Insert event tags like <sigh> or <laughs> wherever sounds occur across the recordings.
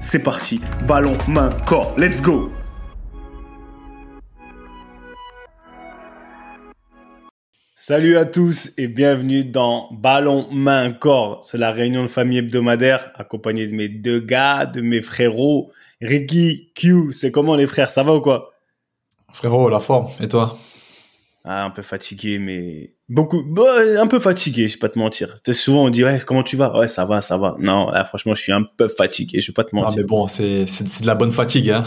c'est parti. Ballon, main, corps. Let's go Salut à tous et bienvenue dans Ballon, main, corps. C'est la réunion de famille hebdomadaire accompagnée de mes deux gars, de mes frérots. Ricky, Q, c'est comment les frères Ça va ou quoi? Frérot, la forme. Et toi? Ah, un peu fatigué, mais beaucoup, un peu fatigué, je vais pas te mentir. C'est souvent on dit ouais, comment tu vas? Ouais, ça va, ça va. Non, là, franchement, je suis un peu fatigué, je vais pas te mentir. Ah, mais bon, c'est c'est de la bonne fatigue, hein.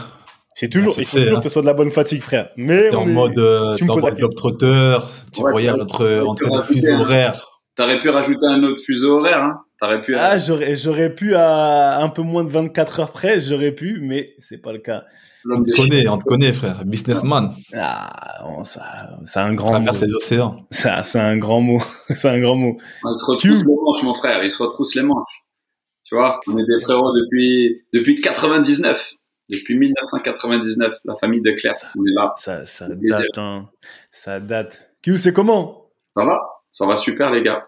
C'est toujours, il faut toujours hein. que ce soit de la bonne fatigue, frère. Mais on en mode, euh, tu en mode globetrotter, tu voyais notre entre nos fuseaux horaires. T'aurais pu rajouter un autre fuseau horaire, hein T'aurais pu. Ah, j'aurais, j'aurais pu à un peu moins de 24 heures près, j'aurais pu, mais c'est pas le cas. On te connaît, on te connaît, frère. Businessman. Ah, ça, c'est un grand mot. les océans. Ça, c'est un grand mot. <laughs> c'est un grand mot. On se retrousse les manches, mon frère. Il se retrousse les manches. Tu vois, on est des frérots depuis, depuis 99. Depuis 1999, la famille de Claire. Ça, on est là. Ça, ça date, hein. Ça date. Q, c'est comment? Ça va? Ça va super, les gars.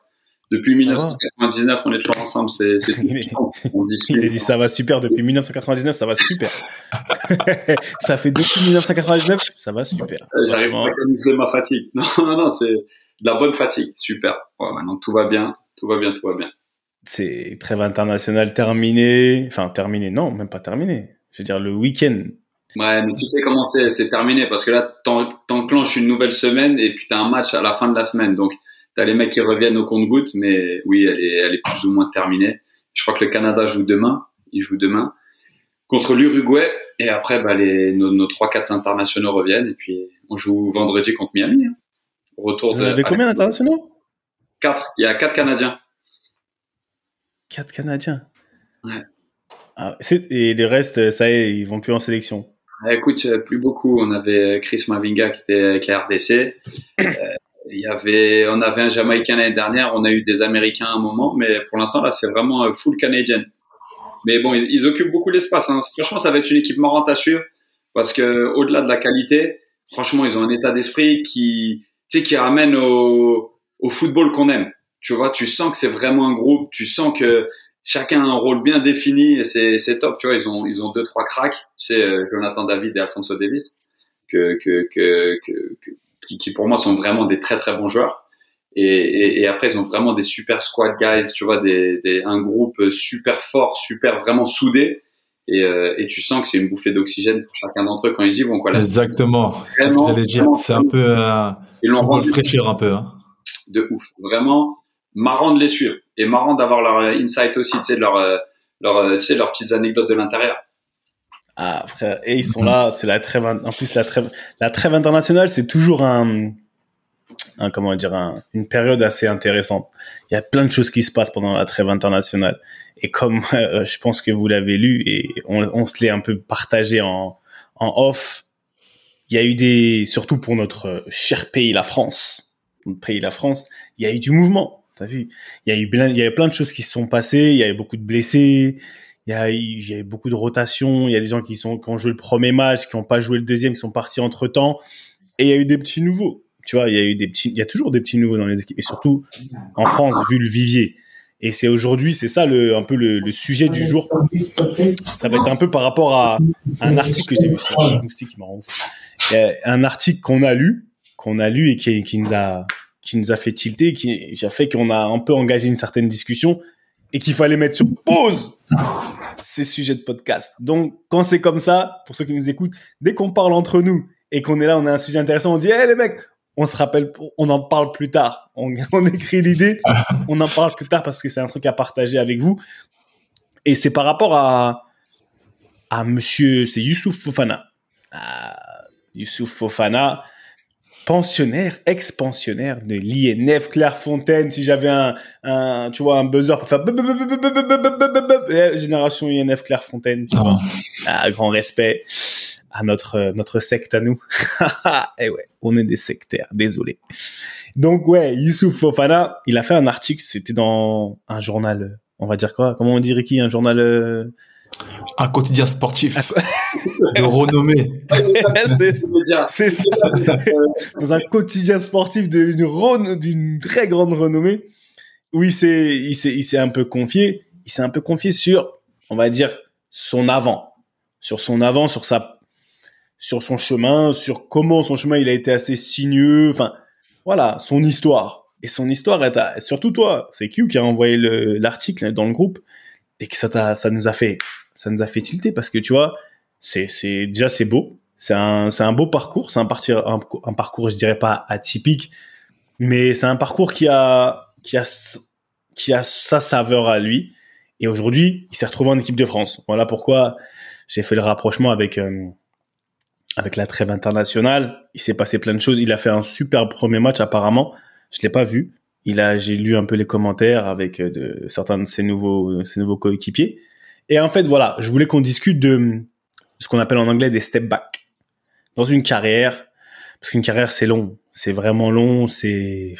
Depuis 1999, on est toujours ensemble. C'est, c'est <laughs> on discute. Il a dit ça va super depuis 1999, ça va super. <laughs> ça fait depuis 1999, ça va super. Euh, j'arrive pas à camoufler ma fatigue. <laughs> Non, non, non, c'est de la bonne fatigue. Super. Ouais, maintenant tout va bien, tout va bien, tout va bien. C'est trêve international terminé. Enfin, terminé. Non, même pas terminé. Je veux dire, le week-end. Ouais, mais tu sais comment c'est, c'est terminé parce que là, t'enclenches une nouvelle semaine et puis t'as un match à la fin de la semaine. Donc, T'as les mecs qui reviennent au compte-goutte, mais oui, elle est, elle est plus ou moins terminée. Je crois que le Canada joue demain. Il joue demain contre l'Uruguay. Et après, bah, les, nos, nos 3-4 internationaux reviennent. Et puis, on joue vendredi contre Miami. Hein. Retour Vous avez combien d'internationaux? 4. Il y a 4 Canadiens. 4 Canadiens Ouais. Ah, et les restes, ça y est, ils vont plus en sélection Écoute, plus beaucoup. On avait Chris Mavinga qui était avec la RDC. Il y avait, on avait un Jamaïcain l'année dernière, on a eu des Américains à un moment, mais pour l'instant là, c'est vraiment full canadien. Mais bon, ils, occupent beaucoup l'espace. Hein. Franchement, ça va être une équipe marrante à suivre parce que au-delà de la qualité, franchement, ils ont un état d'esprit qui, tu sais, qui ramène au, au football qu'on aime. Tu vois, tu sens que c'est vraiment un groupe, tu sens que chacun a un rôle bien défini et c'est, top. Tu vois, ils ont, ils ont deux trois cracks. C'est euh, Jonathan David et Alfonso Davis que que que, que qui, qui, pour moi sont vraiment des très très bons joueurs. Et, et, et, après, ils ont vraiment des super squad guys, tu vois, des, des un groupe super fort, super vraiment soudé. Et, euh, et tu sens que c'est une bouffée d'oxygène pour chacun d'entre eux quand ils y vont. Quoi. Exactement. C'est ce que j'allais dire. C'est un peu euh, ils l'ont rendu fraîchir un peu. Hein. De ouf. Vraiment marrant de les suivre et marrant d'avoir leur insight aussi, tu sais, leur, euh, leur, tu sais, leurs petites anecdotes de l'intérieur. Ah frère, et ils sont mhm. là, c'est la trêve. En plus la trêve, la trêve internationale, c'est toujours un, un, comment dire, un, une période assez intéressante. Il y a plein de choses qui se passent pendant la trêve internationale. Et comme <laughs> euh, je pense que vous l'avez lu et on, on se l'est un peu partagé en, en off, il y a eu des, surtout pour notre cher pays, la France, notre pays, la France, il y a eu du mouvement. T'as vu Il y a eu plein, il y a eu plein de choses qui se sont passées. Il y a eu beaucoup de blessés il y a, il y a beaucoup de rotations. Il y a des gens qui sont qui ont joué le premier match, qui n'ont pas joué le deuxième, qui sont partis entre temps. Et il y a eu des petits nouveaux. Tu vois, il y a eu des il y a toujours des petits nouveaux dans les équipes. Et surtout en France, vu le vivier. Et c'est aujourd'hui, c'est ça le, un peu le, sujet du jour. Ça va être un peu par rapport à un article que j'ai vu Un article qu'on a lu, qu'on a lu et qui, qui nous a qui nous a fait tilter, qui a fait qu'on a un peu engagé une certaine discussion et qu'il fallait mettre sur pause ces sujets de podcast. Donc, quand c'est comme ça, pour ceux qui nous écoutent, dès qu'on parle entre nous et qu'on est là, on a un sujet intéressant, on dit, hé les mecs, on se rappelle, on en parle plus tard. On, <laughs> on écrit l'idée, <laughs> on en parle plus tard parce que c'est un truc à partager avec vous. Et c'est par rapport à, à monsieur, c'est Youssouf Fofana. Ah, Youssouf Fofana, pensionnaire, ex-pensionnaire de l'INF Clairefontaine. Si j'avais un, un, tu vois, un buzzer pour faire génération INF Clairefontaine, tu vois. Ah, grand respect à notre notre secte à nous. Et ouais, on est des sectaires, désolé. Donc ouais, Youssouf Fofana, il a fait un article, c'était dans un journal, on va dire quoi Comment on dirait qui Un journal <laughs> un quotidien sportif de renommée. c'est ça. Dans un quotidien sportif d'une d'une très grande renommée. Oui, c'est il s'est il s'est un peu confié. Il s'est un peu confié sur, on va dire, son avant, sur son avant, sur sa, sur son chemin, sur comment son chemin il a été assez sinueux. Enfin, voilà, son histoire. Et son histoire est surtout toi, c'est Q qui a envoyé l'article dans le groupe et que ça, ça nous a fait ça nous a fait tilter parce que tu vois, c'est, c'est déjà c'est beau, c'est un, beau parcours, c'est un, parcours, je dirais pas atypique, mais c'est un parcours qui a, qui a, qui a sa saveur à lui. Et aujourd'hui, il s'est retrouvé en équipe de France. Voilà pourquoi j'ai fait le rapprochement avec euh, avec la trêve internationale. Il s'est passé plein de choses. Il a fait un super premier match apparemment. Je l'ai pas vu. Il a, j'ai lu un peu les commentaires avec euh, certains de ses nouveaux, ses nouveaux coéquipiers. Et en fait, voilà, je voulais qu'on discute de ce qu'on appelle en anglais des step back. Dans une carrière, parce qu'une carrière, c'est long. C'est vraiment long, c'est...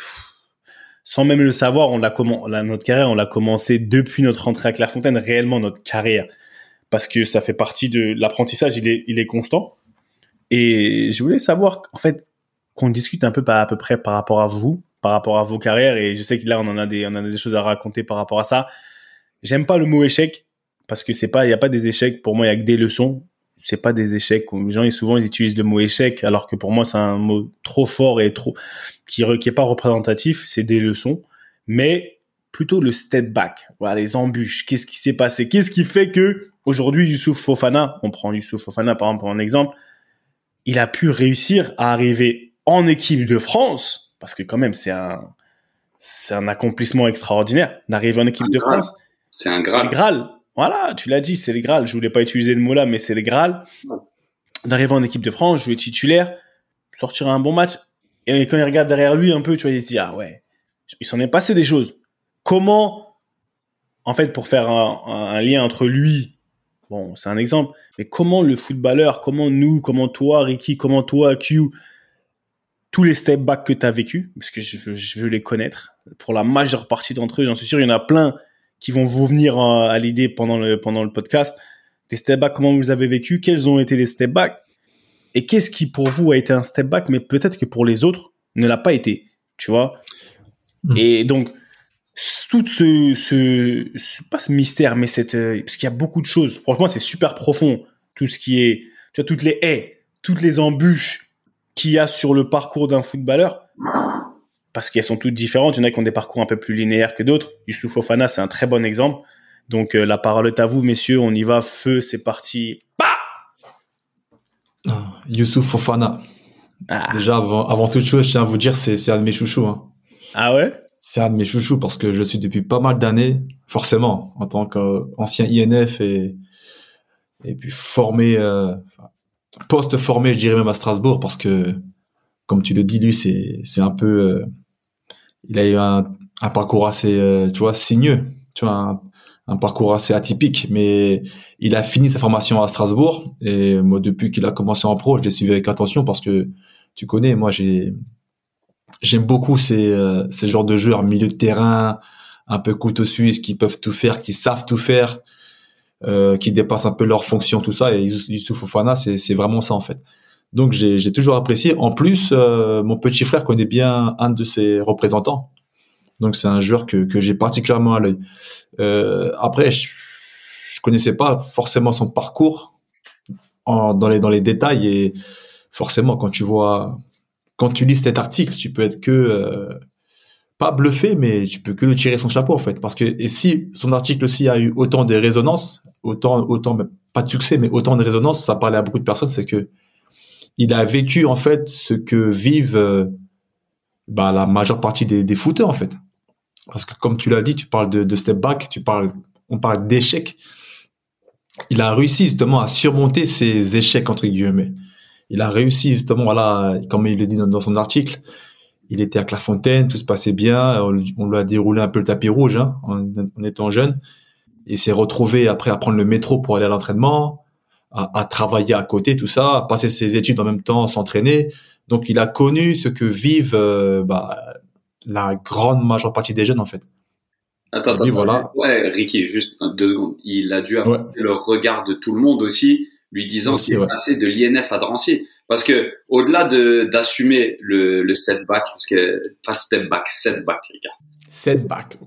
Sans même le savoir, on l'a comment, notre carrière, on l'a commencé depuis notre entrée à Clairefontaine, réellement notre carrière. Parce que ça fait partie de l'apprentissage, il est, il est constant. Et je voulais savoir, en fait, qu'on discute un peu à peu près par rapport à vous, par rapport à vos carrières. Et je sais que là, on en a des, on a des choses à raconter par rapport à ça. J'aime pas le mot échec parce que c'est pas, il y a pas des échecs. Pour moi, il y a que des leçons. C'est pas des échecs. Les gens, souvent, ils utilisent le mot échec, alors que pour moi, c'est un mot trop fort et trop, qui, qui est pas représentatif. C'est des leçons. Mais plutôt le step back. Voilà, les embûches. Qu'est-ce qui s'est passé? Qu'est-ce qui fait que aujourd'hui, Youssouf Fofana, on prend Youssouf Fofana par exemple pour un exemple, il a pu réussir à arriver en équipe de France, parce que quand même, c'est un, c'est un accomplissement extraordinaire d'arriver en équipe de France. C'est un Graal. Voilà, tu l'as dit, c'est le Graal. Je voulais pas utiliser le mot là, mais c'est le Graal. D'arriver en équipe de France, jouer titulaire, sortir un bon match. Et quand il regarde derrière lui un peu, tu vois, il se dit, ah ouais, il s'en est passé des choses. Comment, en fait, pour faire un, lien entre lui, bon, c'est un exemple, mais comment le footballeur, comment nous, comment toi, Ricky, comment toi, Q, tous les step back que tu as vécu, parce que je, je veux les connaître, pour la majeure partie d'entre eux, j'en suis sûr, il y en a plein qui vont vous venir euh, à l'idée pendant le, pendant le podcast. Des step back, comment vous avez vécu, quels ont été les step back, et qu'est-ce qui pour vous a été un step back, mais peut-être que pour les autres ne l'a pas été, tu vois? Hmm. Et donc, tout ce, ce, pas ce mystère, mais cette, euh, parce qu'il y a beaucoup de choses. Franchement, c'est super profond. Tout ce qui est, tu vois, toutes les haies, toutes les embûches qu'il y a sur le parcours d'un footballeur parce qu'elles sont toutes différentes. Il y en a qui ont des parcours un peu plus linéaires que d'autres. Youssouf Fofana, c'est un très bon exemple. Donc euh, la parole est à vous, messieurs. On y va, feu, c'est parti. Bah Youssouf Fofana. Ah. Déjà, avant, toute chose, je tiens à vous dire, c'est un de mes chouchous. Hein. Ah ouais? C'est un de mes chouchous parce que je suis depuis pas mal d'années, forcément, en tant qu'ancien INF et, et puis formé, euh, post-formé, je dirais même à Strasbourg, parce que, comme tu le dis, lui, c'est un peu... Euh, il a eu un, un parcours assez, euh, tu vois, sinueux, tu vois, un, parcours assez atypique, mais il a fini sa formation à Strasbourg et moi depuis qu'il a commencé en pro, je l'ai suivi avec attention parce que tu connais, moi j'ai j'aime beaucoup ces euh, ces genres de joueurs milieu de terrain, un peu couteau suisse qui peuvent tout faire, qui savent tout faire, euh, qui dépassent un peu leurs fonctions, tout ça. Et Youssouf Fofana, c'est c'est vraiment ça en fait. Donc j'ai toujours apprécié. En plus, euh, mon petit frère connaît bien un de ses représentants. Donc c'est un joueur que, que j'ai particulièrement à l'œil. Euh, après, je, je connaissais pas forcément son parcours en, dans les dans les détails et forcément quand tu vois quand tu lis cet article, tu peux être que euh, pas bluffé, mais tu peux que le tirer son chapeau en fait, parce que et si son article aussi a eu autant de résonance, autant autant pas de succès, mais autant de résonance, ça parlait à beaucoup de personnes, c'est que il a vécu en fait ce que vivent euh, bah, la majeure partie des, des footers en fait, parce que comme tu l'as dit, tu parles de, de step back, tu parles, on parle d'échec. Il a réussi justement à surmonter ces échecs entre guillemets. Il a réussi justement, voilà, comme il le dit dans, son article, il était à Clairefontaine, tout se passait bien, on, lui a déroulé un peu le tapis rouge hein, en, étant jeune. Il s'est retrouvé après à prendre le métro pour aller à l'entraînement, à, travailler à côté, tout ça, à passer ses études en même temps, s'entraîner. Donc il a connu ce que vivent euh, bah, la grande majeure partie des jeunes en fait. Attends, attends, voilà. ouais, Ricky, juste deux secondes. Il a dû avoir le regard de tout le monde aussi, lui disant qu'il est passé de l'INF à Drancy. Parce que au-delà de d'assumer le, le setback, parce que pas step back, setback les gars. Setback.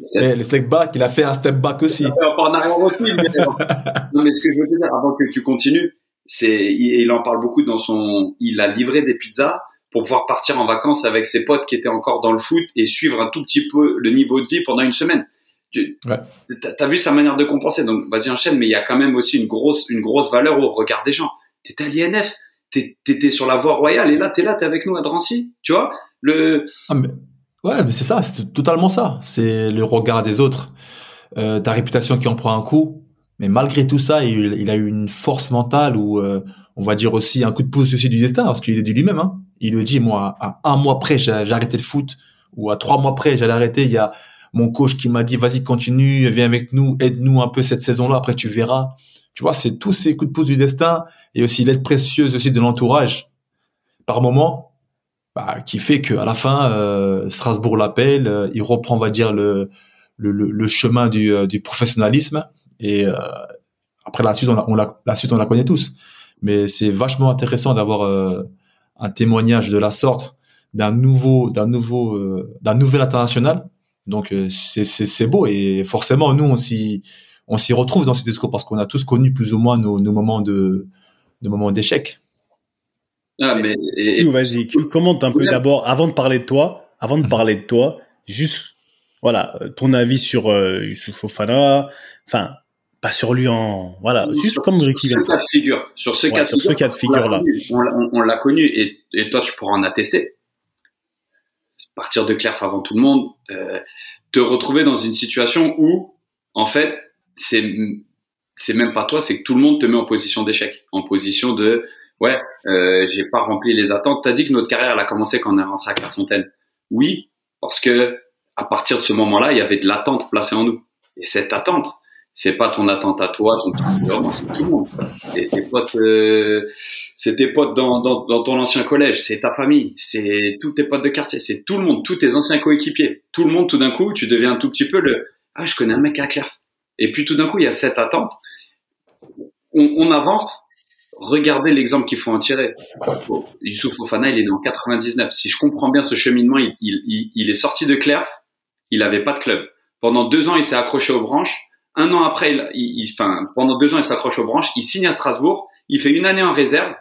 Setback. Le setback, il a fait un step back aussi. en arrière aussi. Mais, <laughs> non, mais ce que je veux te dire avant que tu continues, c'est il, en parle beaucoup dans son. Il a livré des pizzas pour pouvoir partir en vacances avec ses potes qui étaient encore dans le foot et suivre un tout petit peu le niveau de vie pendant une semaine. Tu ouais. as vu sa manière de compenser, donc vas-y enchaîne, mais il y a quand même aussi une grosse, une grosse valeur au regard des gens. T'étais à l'INF, t'étais sur la voie royale et là t'es là t'es avec nous à Drancy tu vois? Le ah, mais, ouais mais c'est ça c'est totalement ça. C'est le regard des autres. Euh, ta réputation qui en prend un coup. Mais malgré tout ça il, a eu une force mentale ou euh, on va dire aussi un coup de pouce aussi du destin parce qu'il est dit lui-même hein. il le dit moi à un mois près j'ai arrêté le foot ou à trois mois près j'allais arrêter. Il y a mon coach qui m'a dit vas-y continue viens avec nous aide-nous un peu cette saison là après tu verras. Tu vois, c'est tous ces coups de pouce du destin et aussi l'aide précieuse aussi de l'entourage. Par moment bah, qui fait que à la fin euh, Strasbourg l'appelle, euh, il reprend on va dire le le, le chemin du, euh, du professionnalisme et après la suite on, la, on la, la suite on la connaît tous. Mais c'est vachement intéressant d'avoir un témoignage de la sorte d'un nouveau d'un nouveau d'un nouvel international. Donc c'est c'est beau et forcément nous on s'y on s'y retrouve dans ces discours parce qu'on a tous connu plus ou moins nos, moments de, moments d'échec. Ah, mais vas-y, commente un peu d'abord avant de parler de toi, avant de mhm. parler de toi, juste voilà ton avis sur euh, Youssouf Fofana, enfin pas sur lui en voilà, juste comme Ricky sur ce cas de figure, sur ce cas, ce cas de figure là, on, l'a connu et, toi tu pourras en attester. Partir de Claire avant tout le monde, euh, te retrouver dans une situation où en fait c'est c'est même pas toi, c'est que tout le monde te met en position d'échec, en position de ouais, euh, j'ai pas rempli les attentes. T'as dit que notre carrière elle a commencé quand on est rentré à Clairefontaine. Oui, parce que à partir de ce moment-là, il y avait de l'attente placée en nous. Et cette attente, c'est pas ton attente à toi, ton c'est tout le monde. C'est tes potes, euh, c'est tes potes dans, dans, dans, ton ancien collège, c'est ta famille, c'est tous tes potes de quartier, c'est tout le monde, tous tes anciens coéquipiers. Tout le monde, tout d'un coup, tu deviens un tout petit peu le ah je connais un mec à Claire et puis tout d'un coup, il y a cette attente. On, avance. Regardez l'exemple qu'il faut en tirer. Youssouf Fofana, il est né en 99. Si je comprends bien ce cheminement, il, il, il est sorti de Clerf. Il n'avait pas de club. Pendant deux ans, il s'est accroché aux branches. Un an après, il, enfin, pendant deux ans, il s'accroche aux branches. Il signe à Strasbourg. Il fait une année en réserve.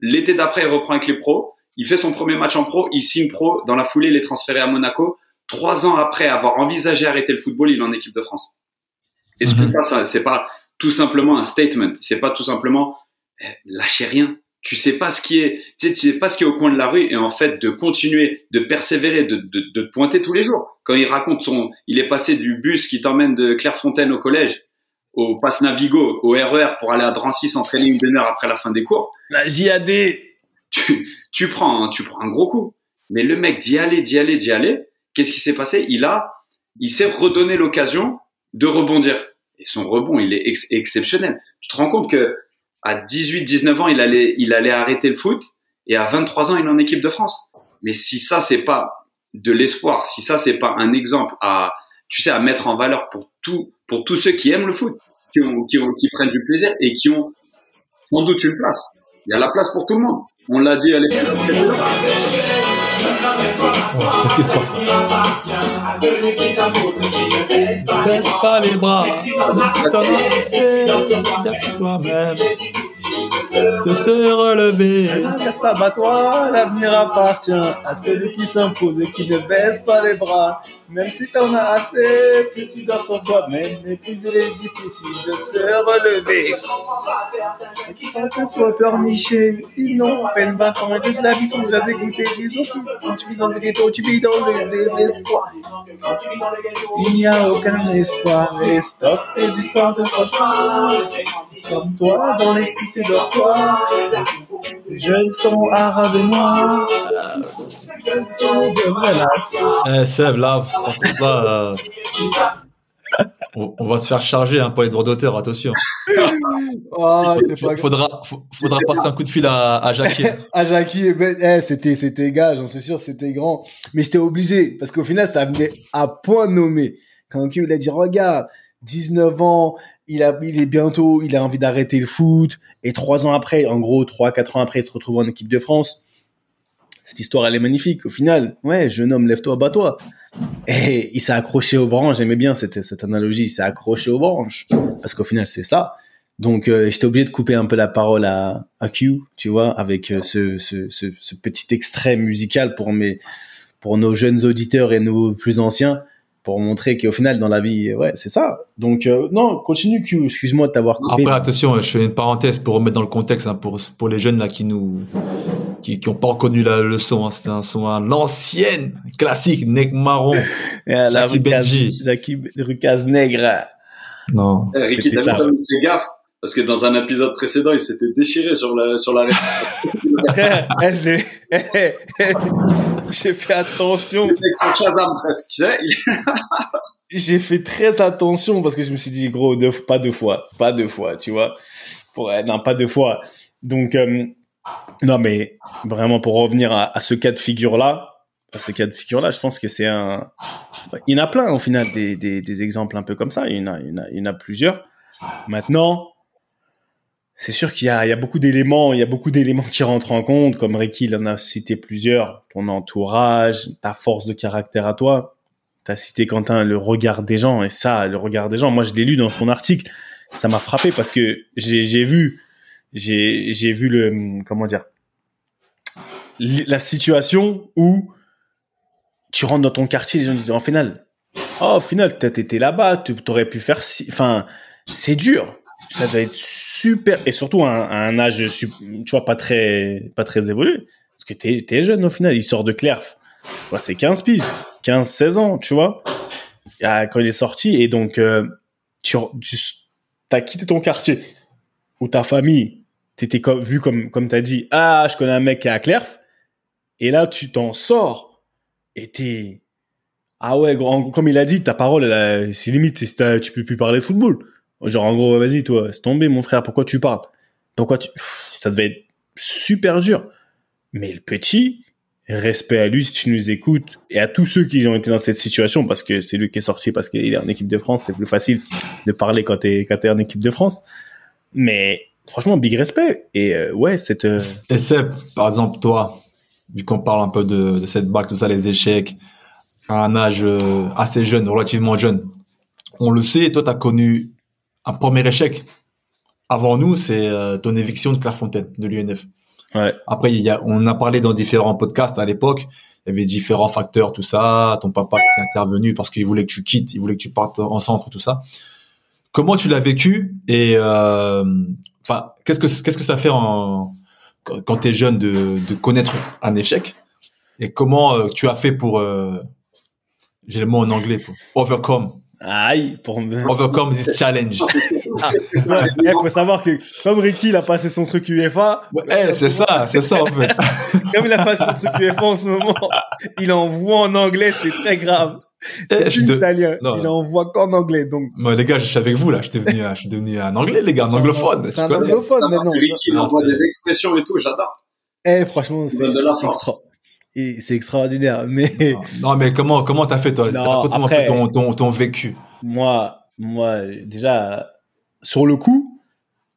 L'été d'après, il reprend avec les pros. Il fait son premier match en pro. Il signe pro. Dans la foulée, il est transféré à Monaco. Trois ans après avoir envisagé arrêter le football, il est en équipe de France. Est-ce que mhm. ça, ça c'est pas tout simplement un statement? C'est pas tout simplement eh, lâcher rien. Tu sais pas ce qui est, tu sais, tu sais pas ce qui est au coin de la rue et en fait de continuer, de persévérer, de, de, de te pointer tous les jours. Quand il raconte son, il est passé du bus qui t'emmène de Clairefontaine au collège au Passe Navigo, au RER e pour aller à Drancy s'entraîner une demi-heure après la fin des cours. La JAD. Tu, tu prends, tu prends un gros coup. Mais le mec d'y aller, d'y aller, d'y aller. Qu'est-ce qui s'est passé? Il a, il s'est redonné l'occasion de rebondir et son rebond, il est exceptionnel. Tu te rends compte que à 18, 19 ans, il allait, il allait arrêter le foot et à 23 ans, il est en équipe de France. Mais si ça, c'est pas de l'espoir, si ça, c'est pas un exemple à, tu sais, à mettre en valeur pour tout, pour tous ceux qui aiment le foot, qui ont, qui ont, qui prennent du plaisir et qui ont sans doute une place. Il y a la place pour tout le monde. On l'a dit à l'époque. Qu'est-ce qui se passe Baisse pas les bras, toi-même. De se relever. Abat-toi, l'avenir appartient à celui qui s'impose et qui ne baisse pas les bras. Même si t'en as assez, plus tu dors sur toi-même, mais plus il est difficile de se relever. Quand faut pleurnicher, ils n'ont à peine 20 ans et toute la vie sont déjà dégoûtés des autres. Quand tu vis dans le ghetto, tu vis dans le désespoir. Il n'y a aucun espoir et stop tes histoires de cauchemar. Comme toi, dans les cités dortoirs, les jeunes sont arabes et noirs. Les jeunes sont de Eh, Seb, là, par contre, là, euh, on, on va se faire charger hein, pour les droits d'auteur, attention. Oh, c'est Il faudra, faudra passer un coup de fil à, à Jackie. <laughs> à Jackie, ben, eh, c'était, c'était gars, j'en suis sûr, c'était grand. Mais j'étais obligé, parce qu'au final, ça venait à point nommé. Quand Q, il a dit, regarde, 19 ans, il a, il est bientôt, il a envie d'arrêter le foot. Et trois ans après, en gros, trois, quatre ans après, il se retrouve en équipe de France. Cette histoire, elle est magnifique. Au final, ouais, jeune homme, lève-toi, bats-toi. Et il s'est accroché aux branches. J'aimais bien cette, cette analogie. Il s'est accroché aux branches. Parce qu'au final, c'est ça. Donc, euh, j'étais obligé de couper un peu la parole à, à Q, tu vois, avec euh, ce, ce, ce, ce petit extrait musical pour mes, pour nos jeunes auditeurs et nos plus anciens, pour montrer qu'au final, dans la vie, ouais, c'est ça. Donc, euh, non, continue Q. Excuse-moi de t'avoir coupé. Après, attention, je fais une parenthèse pour remettre dans le contexte hein, pour, pour les jeunes là qui nous qui, qui ont pas reconnu la, le son. Hein. C'était un son à l'ancienne, classique, Nec Marron. <laughs> Et à la Jackie Benji. Jackie Rucaz Nègre. Non. Eh, Ricky, t'as gaffe Parce que dans un épisode précédent, il s'était déchiré sur la, sur la <laughs> Eh, je l'ai, eh, eh, j'ai fait attention. Avec son Shazam presque, tu sais. il- <laughs> j'ai fait très attention parce que je me suis dit gros deux, pas deux fois pas deux fois tu vois. Pour euh, non pas deux fois. Donc euh, non mais vraiment pour revenir à, à ce cas de figure là à ce cas de figure là je pense que c'est un il y en a plein au final des, des, des exemples un peu comme ça. Il y en a il y en a, il y en a plusieurs. Maintenant c'est sûr qu'il y a, beaucoup d'éléments, il y a beaucoup d'éléments qui rentrent en compte, comme Ricky il en a cité plusieurs, ton entourage, ta force de caractère à toi. T'as cité Quentin le regard des gens et ça, le regard des gens. Moi, je l'ai lu dans son article. Ça m'a frappé parce que j'ai vu, j'ai vu le comment dire la situation où tu rentres dans ton quartier, les gens disent en finale, oh au final été là-bas, tu aurais pu faire si, enfin c'est dur. Ça doit être super et surtout à un, un âge tu vois pas très pas très évolué parce que t'es t'es jeune au final. Il sort de Clerf, c'est 15 piges. 15, 16 ans, tu vois, Ah, quand il est sorti. Et donc, euh, tu, as quitté ton quartier ou ta famille, t'étais comme, vu comme, comme t'as dit, ah, je connais un mec qui est à Clerf. Et là, tu t'en sors et t'es, ah ouais, comme il a dit, ta parole, c'est limite, tu peux plus parler football. Genre, en gros, vas-y, toi, c'est tombé, mon frère, pourquoi tu parles? Pourquoi tu, ça devait être super dur. Mais le petit, respect à lui si tu nous écoutes et à tous ceux qui ont été dans cette situation parce que c'est lui qui est sorti parce qu'il est en équipe de France, c'est plus facile de parler quand t'es quand t'es en équipe de France. Mais franchement, big respect et euh, ouais, cette euh, Et Seb, par exemple, toi, vu qu'on parle un peu de, de cette bac, tout ça, les échecs, à un âge euh, assez jeune, relativement jeune, on le sait, toi, tu as connu un premier échec. Avant nous, c'est euh, ton éviction de Clairefontaine, de l'UNF. ouais, Après, il y a, on a parlé dans différents podcasts à l'époque. Il y avait différents facteurs, tout ça. Ton papa qui est intervenu parce qu'il voulait que tu quittes, il voulait que tu partes en centre, tout ça. Comment tu l'as vécu et euh, enfin, qu'est-ce que qu'est-ce que ça fait en, quand, quand t'es jeune de, de connaître un échec et comment euh, tu as fait pour euh, j'ai le mot en anglais pour overcome aïe pour me overcome this challenge. <laughs> Ouais, il faut savoir que comme Ricky il a passé son truc UEFA, Ouais, eh, c'est ça, c'est ça en fait. <laughs> comme il a passé son truc UEFA en ce moment, il envoie en anglais, c'est très grave. Eh, C'est je suis plus de- italien, Non. il envoie qu'en anglais donc Moi, les gars, je suis avec vous là. Je suis devenu, un- je suis devenu un anglais, les gars, un anglophone. C'est un anglophone maintenant. Ricky, il envoie des expressions et tout, j'adore. Eh, franchement, c'est de la force. Et c'est extraordinaire. Mais Non, mais comment comment t'as fait toi? Non, après- ton, ton ton vécu. moi, moi, déjà, sur le coup,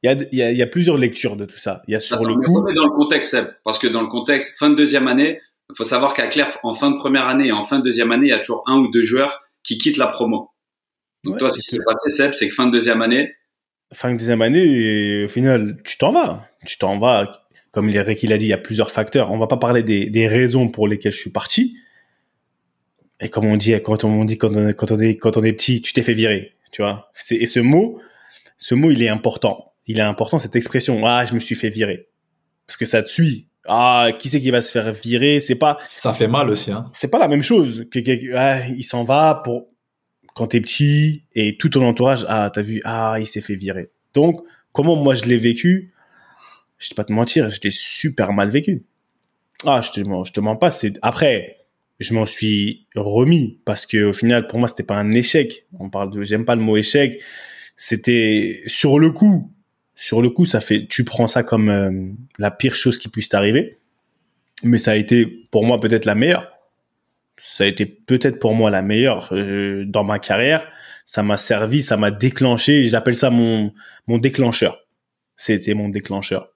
il y a, il y, a, y a plusieurs lectures de tout ça. Il y a sur Attends, le coup, dans le contexte, Seb, parce que dans le contexte, fin de deuxième année, il faut savoir qu'à Claire, en fin de première année et en fin de deuxième année, il y a toujours un ou deux joueurs qui quittent la promo. Donc Ouais, toi, ce qui s'est passé, Seb, c'est que fin de deuxième année, fin de deuxième année, et au final, tu t'en vas. Tu t'en vas. Comme il l'a dit, il y a plusieurs facteurs. On va pas parler des, des raisons pour lesquelles je suis parti. Et comme on dit, quand on dit quand on, quand on est, quand on est petit, tu t'es fait virer. Tu vois. Et ce mot, ce mot, il est important. Il est important, cette expression. Ah, je me suis fait virer. Parce que ça te suit. Ah, qui c'est qui va se faire virer? C'est pas. Ça fait mal aussi, hein. C'est pas la même chose que, ah, il s'en va pour quand t'es petit et tout ton entourage. Ah, t'as vu? Ah, il s'est fait virer. Donc, comment moi je l'ai vécu? Je vais pas te mentir, je l'ai super mal vécu. Ah, je te, je te mens pas. C'est après, je m'en suis remis parce que au final, pour moi, c'était pas un échec. On parle de, j'aime pas le mot échec. C'était sur le coup sur le coup, ça fait, tu prends ça comme euh, la pire chose qui puisse t'arriver. Mais ça a été pour moi peut-être la meilleure. Ça a été peut-être pour moi la meilleure euh, dans ma carrière. Ça m'a servi, ça m'a déclenché. J'appelle ça mon mon déclencheur. C'était mon déclencheur.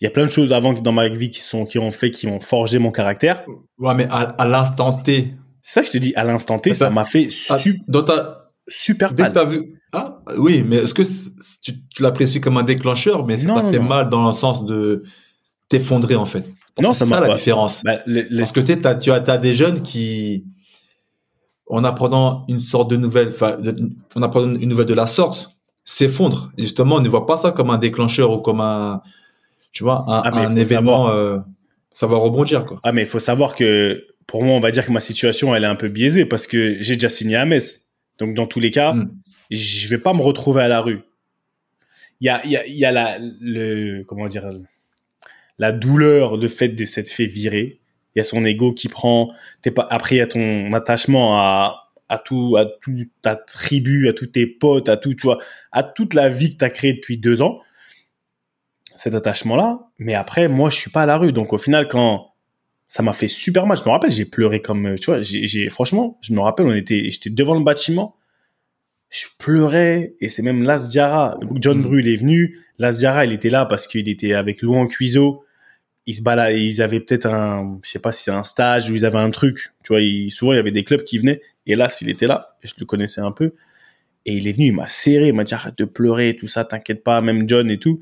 Il y a plein de choses avant dans ma vie qui sont qui ont fait, qui ont forgé mon caractère. Ouais, mais à, l'instant T. C'est ça que je te dis. À l'instant T, ça m'a fait ah, super mal. Dès vu, ah, oui, mais est-ce que tu, tu l'apprécies comme un déclencheur, mais ça t'a fait mal dans le sens de t'effondrer en fait. non, ça c'est ça la différence. Bah, Parce que as, tu as, as des jeunes qui, en apprenant une sorte de nouvelle, en apprenant une nouvelle de la sorte, s'effondrent. Justement, on ne voit pas ça comme un déclencheur ou comme un, tu vois, un, ah, un événement. Euh, ça va rebondir quoi. Ah mais il faut savoir que pour moi, on va dire que ma situation elle est un peu biaisée parce que j'ai déjà signé à Metz. Donc dans tous les cas, hmm je vais pas me retrouver à la rue. Il y a, y a, y a la, le, comment dire, la douleur de fait de s'être fait virer. Il y a son ego qui prend. T'es pas, après, il y a ton attachement à, à tout, à toute ta tribu, à tous tes potes, à tout, tu vois, à toute la vie que t'as créée depuis deux ans. Cet attachement-là. Mais après, moi, je suis pas à la rue. Donc, au final, quand ça m'a fait super mal, je me rappelle, j'ai pleuré comme, tu vois, j'ai, franchement, je me rappelle, on était, j'étais devant le bâtiment je pleurais et c'est même Las Diarra. John mm. Brûle est venu. Las Diarra, il était là parce qu'il était avec Louan Cuiseau. Ils se baladaient, ils avaient peut-être un, je sais pas si c'est un stage ou ils avaient un truc. Tu vois, souvent il y avait des clubs qui venaient. Et là, s'il était là, je le connaissais un peu. Et il est venu, il m'a serré, il m'a dit arrête de pleurer, tout ça, t'inquiète pas, même John et tout.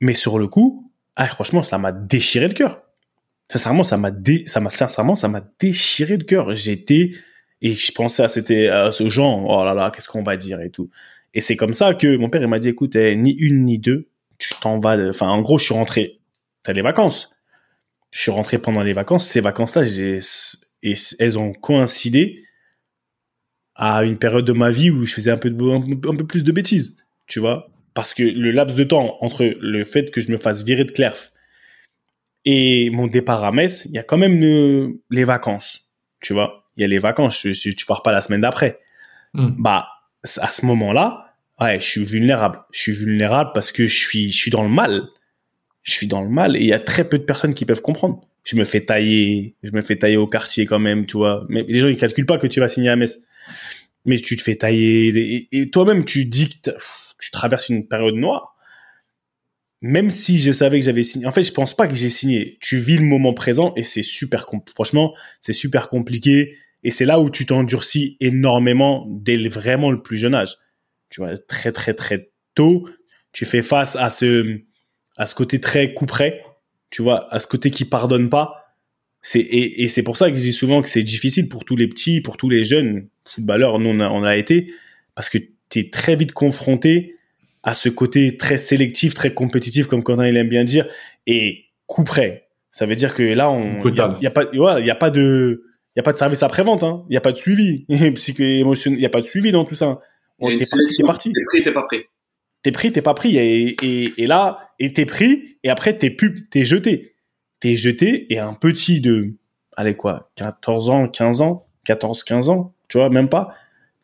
Mais sur le coup, ah, franchement, ça m'a déchiré le cœur. Sincèrement, ça m'a dé, ça m'a, sincèrement, ça m'a déchiré le cœur. J'étais, et je pensais à, c'était, à ce genre, oh là là, qu'est-ce qu'on va dire et tout. Et c'est comme ça que mon père, il m'a dit, écoute, eh, ni une ni deux, tu t'en vas. Enfin, en gros, je suis rentré. T'as les vacances. Je suis rentré pendant les vacances. Ces vacances-là, j'ai, et elles ont coïncidé à une période de ma vie où je faisais un peu, de, un peu plus de bêtises, tu vois. Parce que le laps de temps entre le fait que je me fasse virer de Clerf et mon départ à Metz, il y a quand même les vacances, tu vois il y a les vacances, tu, tu pars pas la semaine d'après. Hmm. Bah, à ce moment-là, ouais, je suis vulnérable. Je suis vulnérable parce que je suis, je suis dans le mal. Je suis dans le mal et il y a très peu de personnes qui peuvent comprendre. Je me fais tailler, je me fais tailler au quartier quand même, tu vois. Mais les gens, ils calculent pas que tu vas signer à Metz. Mais tu te fais tailler et, toi-même, tu dictes, tu traverses une période noire même si je savais que j'avais signé, en fait, je pense pas que j'ai signé. Tu vis le moment présent et c'est super, franchement, c'est super compliqué. Et c'est là où tu t'endurcis énormément dès vraiment le plus jeune âge. Tu vois, très, très, très tôt, tu fais face à ce, à ce côté très coup près, tu vois, à ce côté qui pardonne pas. Et, c'est pour ça que je dis souvent que c'est difficile pour tous les petits, pour tous les jeunes footballeurs, nous on a été, parce que tu es très vite confronté à ce côté très sélectif, très compétitif, comme Quentin il aime bien dire, et coup près. Ça veut dire que là, on, il y, a, pas, voilà, il y a pas de, il y a pas de service après-vente, hein. Il y a pas de suivi <laughs> psycho-émotionnel. Il y a pas de suivi dans tout ça. T'es parti, parti. T'es pris, t'es pas pris. T'es pris, t'es pas pris. Et, et, et là, et t'es pris, et après t'es pu, t'es jeté. T'es jeté, et un petit de, allez quoi, 14 ans, 15 ans, 14, 15 ans, tu vois, même pas.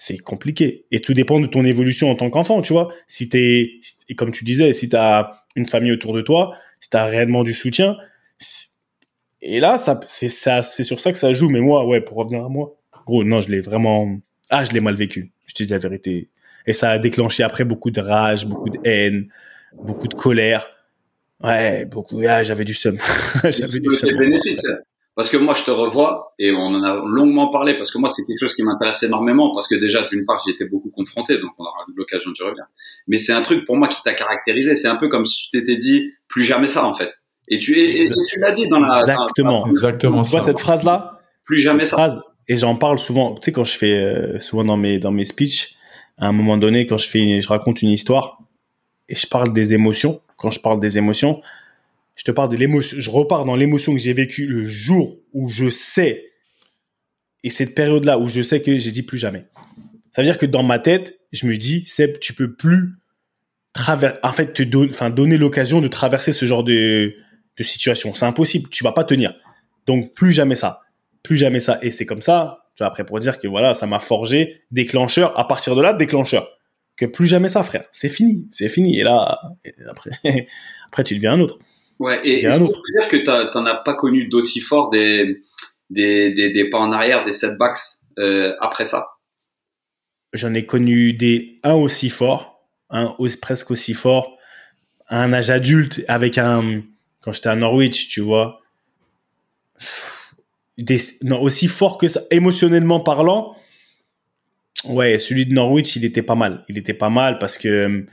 C'est compliqué. Et tout dépend de ton évolution en tant qu'enfant, tu vois. Si t'es, et comme tu disais, si t'as une famille autour de toi, si t'as réellement du soutien, et là, ça, c'est ça, c'est sur ça que ça joue. Mais moi, ouais, pour revenir à moi, gros, non, je l'ai vraiment, ah, je l'ai mal vécu. Je te dis la vérité. Et ça a déclenché après beaucoup de rage, beaucoup de haine, beaucoup de colère. Ouais, beaucoup. Ah, j'avais du seum. <laughs> j'avais du seum. Parce que moi, je te revois et on en a longuement parlé parce que moi, c'est quelque chose qui m'intéresse énormément parce que déjà, d'une part, j'y étais beaucoup confronté, donc on aura l'occasion de revenir. Mais c'est un truc pour moi qui t'a caractérisé. C'est un peu comme si tu t'étais dit plus jamais ça en fait. Et tu, et, tu l'as dit dans la. Exactement. Exactement. Tu vois cette phrase là Plus jamais ça. Phrase, et j'en parle souvent. Tu sais, quand je fais euh, souvent dans mes dans mes speeches, à un moment donné, quand je fais, je raconte une histoire et je parle des émotions. Quand je parle des émotions, je te parle de l'émotion. Je repars dans l'émotion que j'ai vécue le jour où je sais et cette période-là où je sais que j'ai dit plus jamais. Ça veut dire que dans ma tête, je me dis, Seb, tu peux plus travers, en fait, te donner, l'occasion de traverser ce genre de, de situation. C'est impossible. Tu vas pas tenir. Donc, plus jamais ça. Plus jamais ça. Et c'est comme ça, tu vois, après, pour dire que voilà, ça m'a forgé déclencheur. À partir de là, déclencheur. Que plus jamais ça, frère. C'est fini. C'est fini. Et là, après, <laughs> après, tu deviens un autre. Ouais, et il faut dire que tu n'en as pas connu d'aussi fort des, des, des, des, pas en arrière, des setbacks euh, après ça? J'en ai connu des un aussi fort, un presque aussi fort, à un âge adulte avec un quand j'étais à Norwich, tu vois. Des, non, aussi fort que ça, émotionnellement parlant. Ouais, celui de Norwich, il était pas mal. Il était pas mal parce que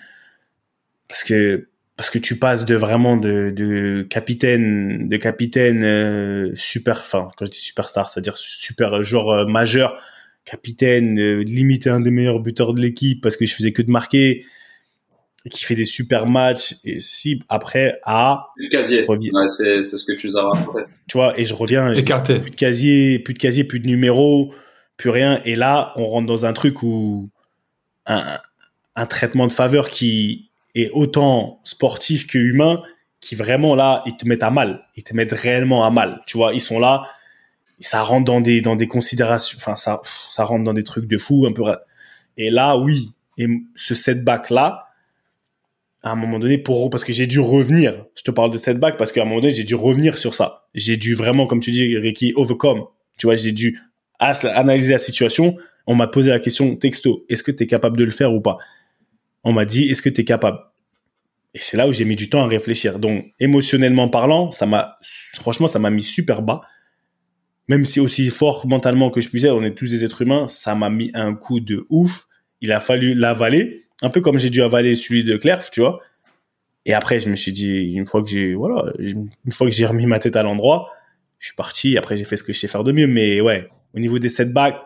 parce que parce que tu passes de vraiment de, de capitaine de capitaine euh, super enfin quand je dis superstar c'est-à-dire super genre euh, majeur capitaine euh, limite un des meilleurs buteurs de l'équipe parce que je faisais que de marquer qui fait des super matchs et si après à le casier. C'est c'est ce que tu nous as raconté. Tu vois et je reviens écarté. plus de casier plus de casier plus de numéro plus rien. Et là on rentre dans un truc où un, un traitement de faveur qui et autant sportif que humain qui vraiment là ils te mettent à mal. Ils te mettent réellement à mal. Tu vois ils sont là ça rentre dans des dans des considérations enfin ça ça rentre dans des trucs de fou un peu et là oui. Et ce setback là à un moment donné pour parce que j'ai dû revenir. Je te parle de setback parce qu'à un moment donné j'ai dû revenir sur ça. J'ai dû vraiment comme tu dis Ricky overcome. Tu vois j'ai dû analyser la situation. On m'a posé la question texto. Est-ce que tu es capable de le faire ou pas? On m'a dit est-ce que tu es capable? Et c'est là où j'ai mis du temps à réfléchir. Donc émotionnellement parlant, ça m'a franchement ça m'a mis super bas. Même si aussi fort mentalement que je puisse être, on est tous des êtres humains, ça m'a mis un coup de ouf. Il a fallu l'avaler, un peu comme j'ai dû avaler celui de Clerf, tu vois. Et après, je me suis dit, une fois que j'ai, voilà, une fois que j'ai remis ma tête à l'endroit, je suis parti. Après, j'ai fait ce que je sais faire de mieux. Mais ouais, au niveau des setbacks,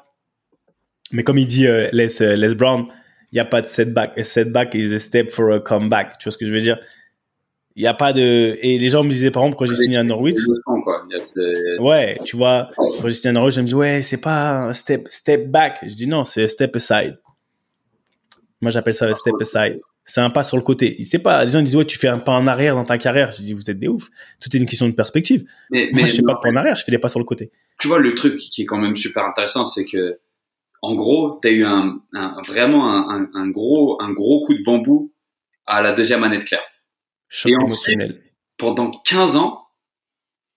mais comme il dit euh, Les, euh, Les Brown, il n'y a pas de setback. A setback is a step for a comeback. Tu vois ce que je veux dire? Il n'y a pas de... Et les gens me disaient, par exemple, quand j'ai signé à Norwich... Ouais, tu vois, quand j'ai signé à Norwich, je me dis, ouais, c'est pas un step, step back. Je dis, non, c'est step aside. Moi, j'appelle ça un step aside. C'est un pas sur le côté. C'est pas, les gens disent, ouais, tu fais un pas en arrière dans ta carrière. Je dis, vous êtes des ouf. Tout est une question de perspective. Mais, Moi, je fais pas de pas en arrière, je fais des pas sur le côté. Tu vois, le truc qui est quand même super intéressant, c'est que en gros, tu as eu un, vraiment un, gros, un gros coup de bambou à la deuxième année de Claire. et ensuite, pendant 15 ans,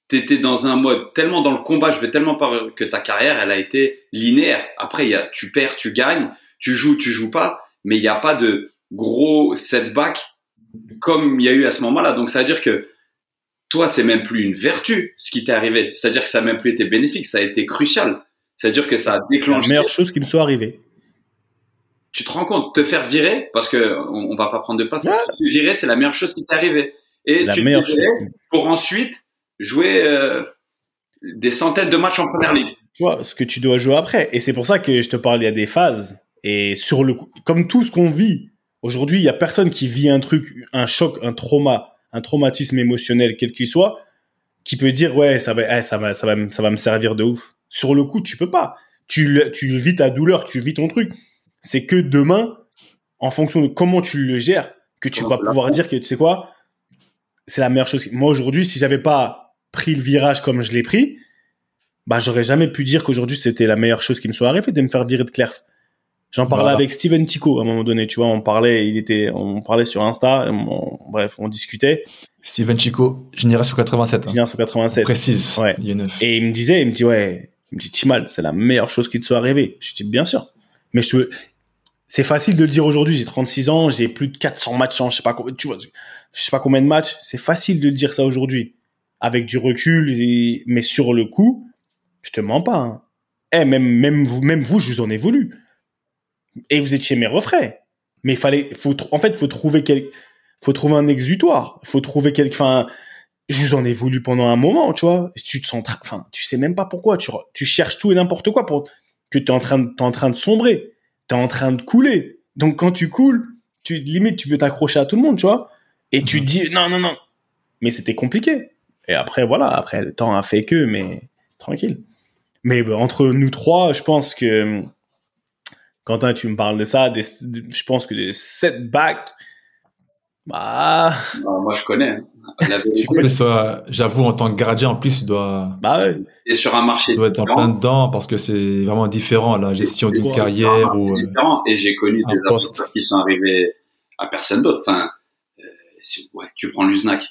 tu étais dans un mode tellement dans le combat, je vais tellement pas que ta carrière, elle a été linéaire. Après, il y a, tu perds, tu gagnes, tu joues, tu joues pas, mais il n'y a pas de gros setback comme il y a eu à ce moment-là. Donc, ça veut dire que toi, c'est même plus une vertu ce qui t'est arrivé. C'est-à-dire que ça n'a même plus été bénéfique, ça a été crucial. C'est-à-dire que ça a déclenché. la meilleure chose qui me soit arrivée. Tu te rends compte, te faire virer, parce que on, va pas prendre de passe. Te virer, c'est la meilleure chose qui t'est arrivée. Et la tu meilleure chose. pour ensuite jouer euh, des centaines de matchs en première ligue. Tu vois, ce que tu dois jouer après. Et c'est pour ça que je te parle, il y a des phases. Et sur le comme tout ce qu'on vit, aujourd'hui, il y a personne qui vit un truc, un choc, un trauma, un traumatisme émotionnel, quel qu'il soit, qui peut dire, ouais, ça va, eh, ça va, ça va, ça va me servir de ouf sur le coup, tu peux pas. Tu, tu vis ta douleur, tu vis ton truc. C'est que demain, en fonction de comment tu le gères, que tu vas pouvoir dire que tu sais quoi, c'est la meilleure chose. Moi aujourd'hui, si j'avais pas pris le virage comme je l'ai pris, bah j'aurais jamais pu dire qu'aujourd'hui c'était la meilleure chose qui me soit arrivée de me faire virer de Clerf. J'en parlais avec Steven Tico à un moment donné, tu vois, on parlait, il était, on parlait sur Insta, bref, on discutait. Steven Chico, génération 87. Hein. Génération 87. Précise. Ouais. Et il me disait, il me dit, ouais, il me dit, Timal, c'est la meilleure chose qui te soit arrivée. Je dis, bien sûr. Mais je c'est facile de le dire aujourd'hui. J'ai 36 ans, j'ai plus de 400 matchs en, je sais pas, tu vois, je sais pas combien de matchs. C'est facile de le dire ça aujourd'hui. avec du recul, mais sur le coup, je te mens pas. hein. Eh, même, même vous, même vous, je vous en ai voulu. Et vous étiez mes refrains. Mais il fallait, faut, en fait, faut trouver faut trouver un exutoire. Faut trouver quelque, enfin, je vous en ai voulu pendant un moment, tu vois. Tu te sens, enfin, tu sais même pas pourquoi. Tu, cherches tout et n'importe quoi pour que t'es en train de, t'es en train de sombrer. T'es en train de couler. Donc, quand tu coules, tu, limite, tu veux t'accrocher à tout le monde, tu vois. Et tu Mhm. dis, non, non, non. Mais c'était compliqué. Et après, voilà, après, le temps a fait que, mais tranquille. Mais bah, entre nous trois, je pense que, Quentin, tu me parles de ça, des- je pense que des setbacks, bah, Non, moi, je connais. hein. Euh, j'avoue, en tant que gardien, en plus, tu dois, bah ouais. c'est sur un marché tu dois être en plein dedans parce que c'est vraiment différent, la gestion d'une carrière ou, euh, différent. Et j'ai connu un des poste. aventures qui sont arrivés à personne d'autre. Enfin, euh, ouais, tu prends l'USNAC.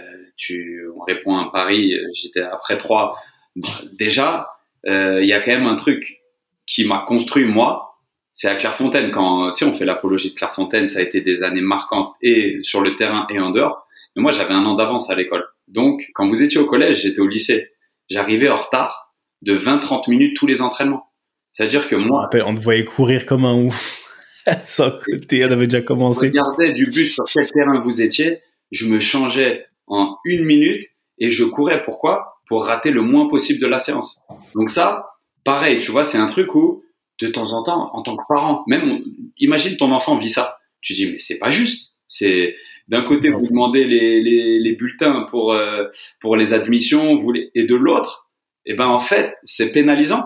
Euh, tu, on répond à un pari. euh, J'étais après trois. Bah, Déjà, euh, il y a quand même un truc qui m'a construit moi. C'est à Clairefontaine quand tu sais on fait l'apologie de Clairefontaine, ça a été des années marquantes et sur le terrain et en dehors. Mais moi j'avais un an d'avance à l'école. Donc quand vous étiez au collège, j'étais au lycée. J'arrivais en retard de 20-30 minutes tous les entraînements. C'est-à-dire que Je me moi, rappelle, on te voyait courir comme un ouf. <laughs> Sans côté, on avait déjà commencé. regardais du bus sur quel terrain vous étiez, je me changeais en une minute et je courais. Pourquoi? Pour rater le moins possible de la séance. Donc ça, pareil, tu vois, c'est un truc où de temps en temps, en tant que parent, même imagine ton enfant vit ça. Tu dis mais c'est pas juste. C'est d'un côté vous demandez les, les, les bulletins pour euh, pour les admissions, vous les- et de l'autre, et ben en fait c'est pénalisant.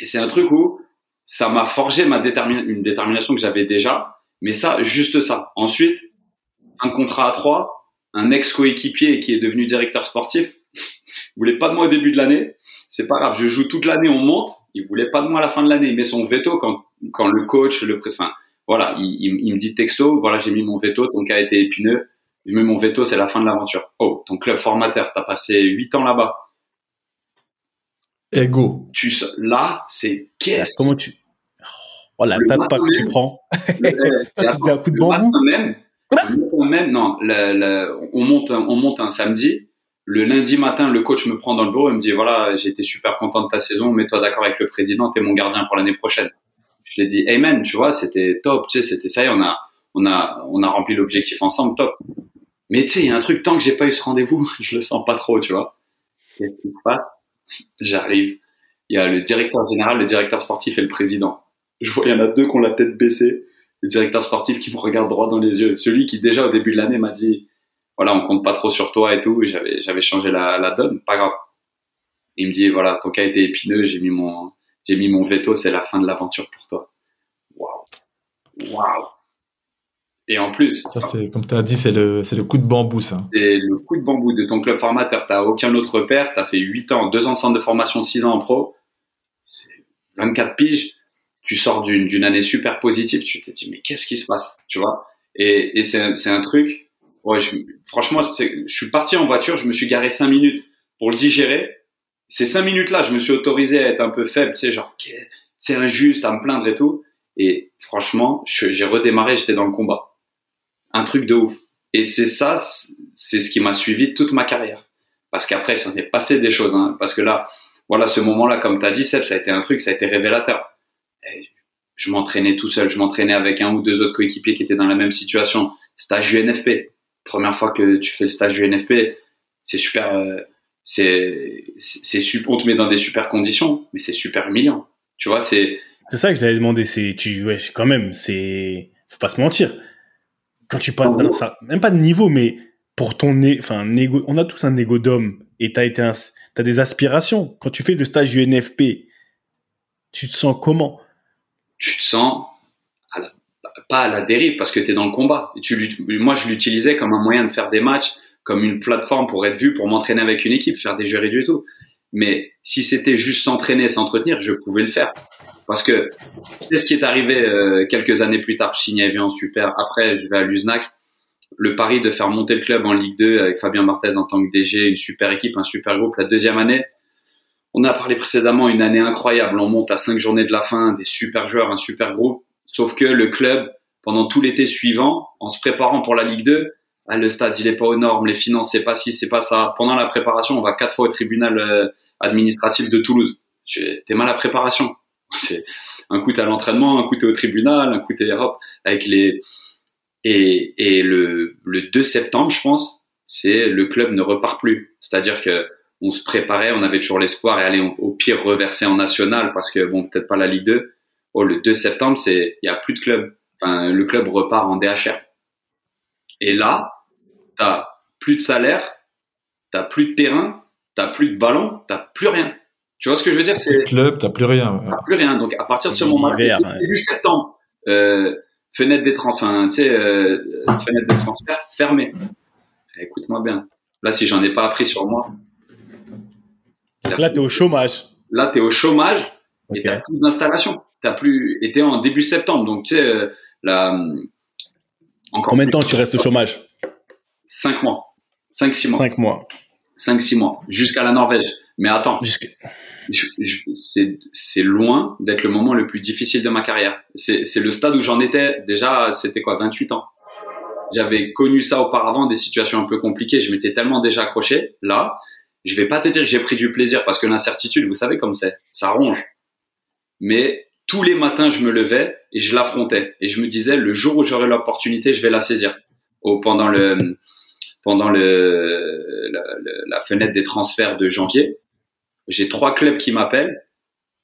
Et c'est un truc où ça m'a forgé ma détermin- une détermination que j'avais déjà, mais ça, juste ça. Ensuite, un contrat à trois, un ex-coéquipier qui est devenu directeur sportif, voulait pas de moi au début de l'année. C'est pas grave, je joue toute l'année, on monte. Il voulait pas de moi à la fin de l'année. Il met son veto quand, quand le coach, le enfin, voilà, il, il- il me dit texto, voilà, j'ai mis mon veto, ton cas a été épineux. Je mets mon veto, c'est la fin de l'aventure. Oh, ton club formateur, t'as passé huit ans là-bas. ego. Tu, là, c'est qu'est-ce Comment tu, oh, la pas que tu prends. Le- Toi, <laughs> tu dis un coup de bambou. même, le même, non, le- on monte, un- on monte un samedi. Le lundi matin, le coach me prend dans le bureau et me dit voilà, été super content de ta saison, mets-toi d'accord avec le président, t'es mon gardien pour l'année prochaine. Je l'ai dit amen, tu vois, c'était top, tu sais, c'était ça, y on a, on a, on a rempli l'objectif ensemble, top. Mais tu sais, il y a un truc tant que j'ai pas eu ce rendez-vous, <laughs> je le sens pas trop, tu vois. Qu'est-ce qui se passe? J'arrive, il y a le directeur général, le directeur sportif et le président. Je vois, il y en a deux qui ont la tête baissée le directeur sportif qui me regarde droit dans les yeux. Celui qui déjà au début de l'année m'a dit voilà on compte pas trop sur toi et tout. Et j'avais j'avais changé la, la donne, pas grave. Il me dit voilà ton cas été épineux, j'ai mis mon j'ai mis mon veto, c'est la fin de l'aventure pour toi. Waouh waouh. Et en plus Ça, c'est, comme tu as dit, c'est le, c'est le coup de bambou, ça. c'est le coup de bambou de ton club formateur. T'as aucun autre repère. T'as fait 8 ans, 2 ans de centre de formation, 6 ans en pro. C'est 24 piges. Tu sors d'une, d'une année super positive. Tu t'es dit, mais qu'est-ce qui se passe? Tu vois? Et, et c'est, un- c'est un truc. Ouais, je, franchement, c'est, je suis parti en voiture. Je me suis garé 5 minutes pour le digérer. Ces 5 minutes-là, je me suis autorisé à être un peu faible. Tu sais, genre, c'est injuste à me plaindre et tout. Et franchement, j'ai redémarré. J'étais dans le combat. Un truc de ouf. Et c'est ça, c'est ce qui m'a suivi toute ma carrière. Parce qu'après, s'en est passé des choses. Hein. Parce que là, voilà, ce moment-là, comme tu as dit, Seb, ça a été un truc, ça a été révélateur. Je m'entraînais tout seul, je m'entraînais avec un ou deux autres coéquipiers qui étaient dans la même situation. Stage UNFP. Première fois que tu fais le stage UNFP, c'est super. euh, c'est, c'est. On te met dans des super conditions, mais c'est super humiliant. Tu vois, c'est. C'est ça que j'avais demandé. C'est, tu, ouais, quand même, c'est, faut pas se mentir. Quand tu passes dans ça, même pas de niveau, mais pour ton, enfin, on a tous un ego d'homme et t'as été un, t'as des aspirations. Quand tu fais le stage UNFP, tu te sens comment? tu te sens à la- pas à la dérive parce que tu es dans le combat. Et tu, moi, je l'utilisais comme un moyen de faire des matchs, comme une plateforme pour être vu, pour m'entraîner avec une équipe, faire des jeux réduits et tout. Mais si c'était juste s'entraîner, s'entretenir, je pouvais le faire. Parce que c'est ce qui est arrivé euh, quelques années plus tard. Je signe super. Après, je vais à l'USNAC. Le pari de faire monter le club en Ligue 2 avec Fabien Marthez en tant que DG, une super équipe, un super groupe. La deuxième année, on a parlé précédemment, une année incroyable. On monte à cinq journées de la fin, des super joueurs, un super groupe. Sauf que le club, pendant tout l'été suivant, en se préparant pour la Ligue 2, ah, le stade il est pas aux normes, les finances c'est pas ci, c'est pas ça. Pendant la préparation, on va quatre fois au tribunal euh, administratif de Toulouse. T'es mal à préparation. <laughs> Un coup t'es à l'entraînement, un coup t'es au tribunal, un coup t'es hop avec les et, et le, le 2 septembre, je pense, c'est le club ne repart plus. C'est-à-dire que on se préparait, on avait toujours l'espoir et aller au pire reverser en national parce que bon peut-être pas la Ligue 2. Oh le 2 septembre c'est il y a plus de club. Enfin le club repart en DHR. Et là t'as plus de salaire, t'as plus de terrain, t'as plus de ballon, t'as plus rien. Tu vois ce que je veux dire? C'est club, t'as plus rien. T'as plus rien. Donc à partir de ce moment, là début septembre, euh, fenêtre des enfin, tu sais, euh, fenêtre de transfert fermée. Écoute-moi bien. Là, si j'en ai pas appris sur moi, là, tu es au chômage. Là, tu es au chômage et tu plus d'installation. Tu plus été en début septembre. Donc, tu sais, euh, la, encore Combien de temps tu restes au chômage? 5 mois. 5-6 mois. 5 mois. 5-6 mois. Jusqu'à la Norvège. Mais attends. C'est loin d'être le moment le plus difficile de ma carrière. C'est le stade où j'en étais. Déjà, c'était quoi 28 ans. J'avais connu ça auparavant, des situations un peu compliquées. Je m'étais tellement déjà accroché. Là, je vais pas te dire que j'ai pris du plaisir parce que l'incertitude, vous savez comme c'est, ça ronge. Mais tous les matins, je me levais et je l'affrontais et je me disais le jour où j'aurai l'opportunité, je vais la saisir. Pendant le pendant le la, fenêtre des transferts de janvier, j'ai trois clubs qui m'appellent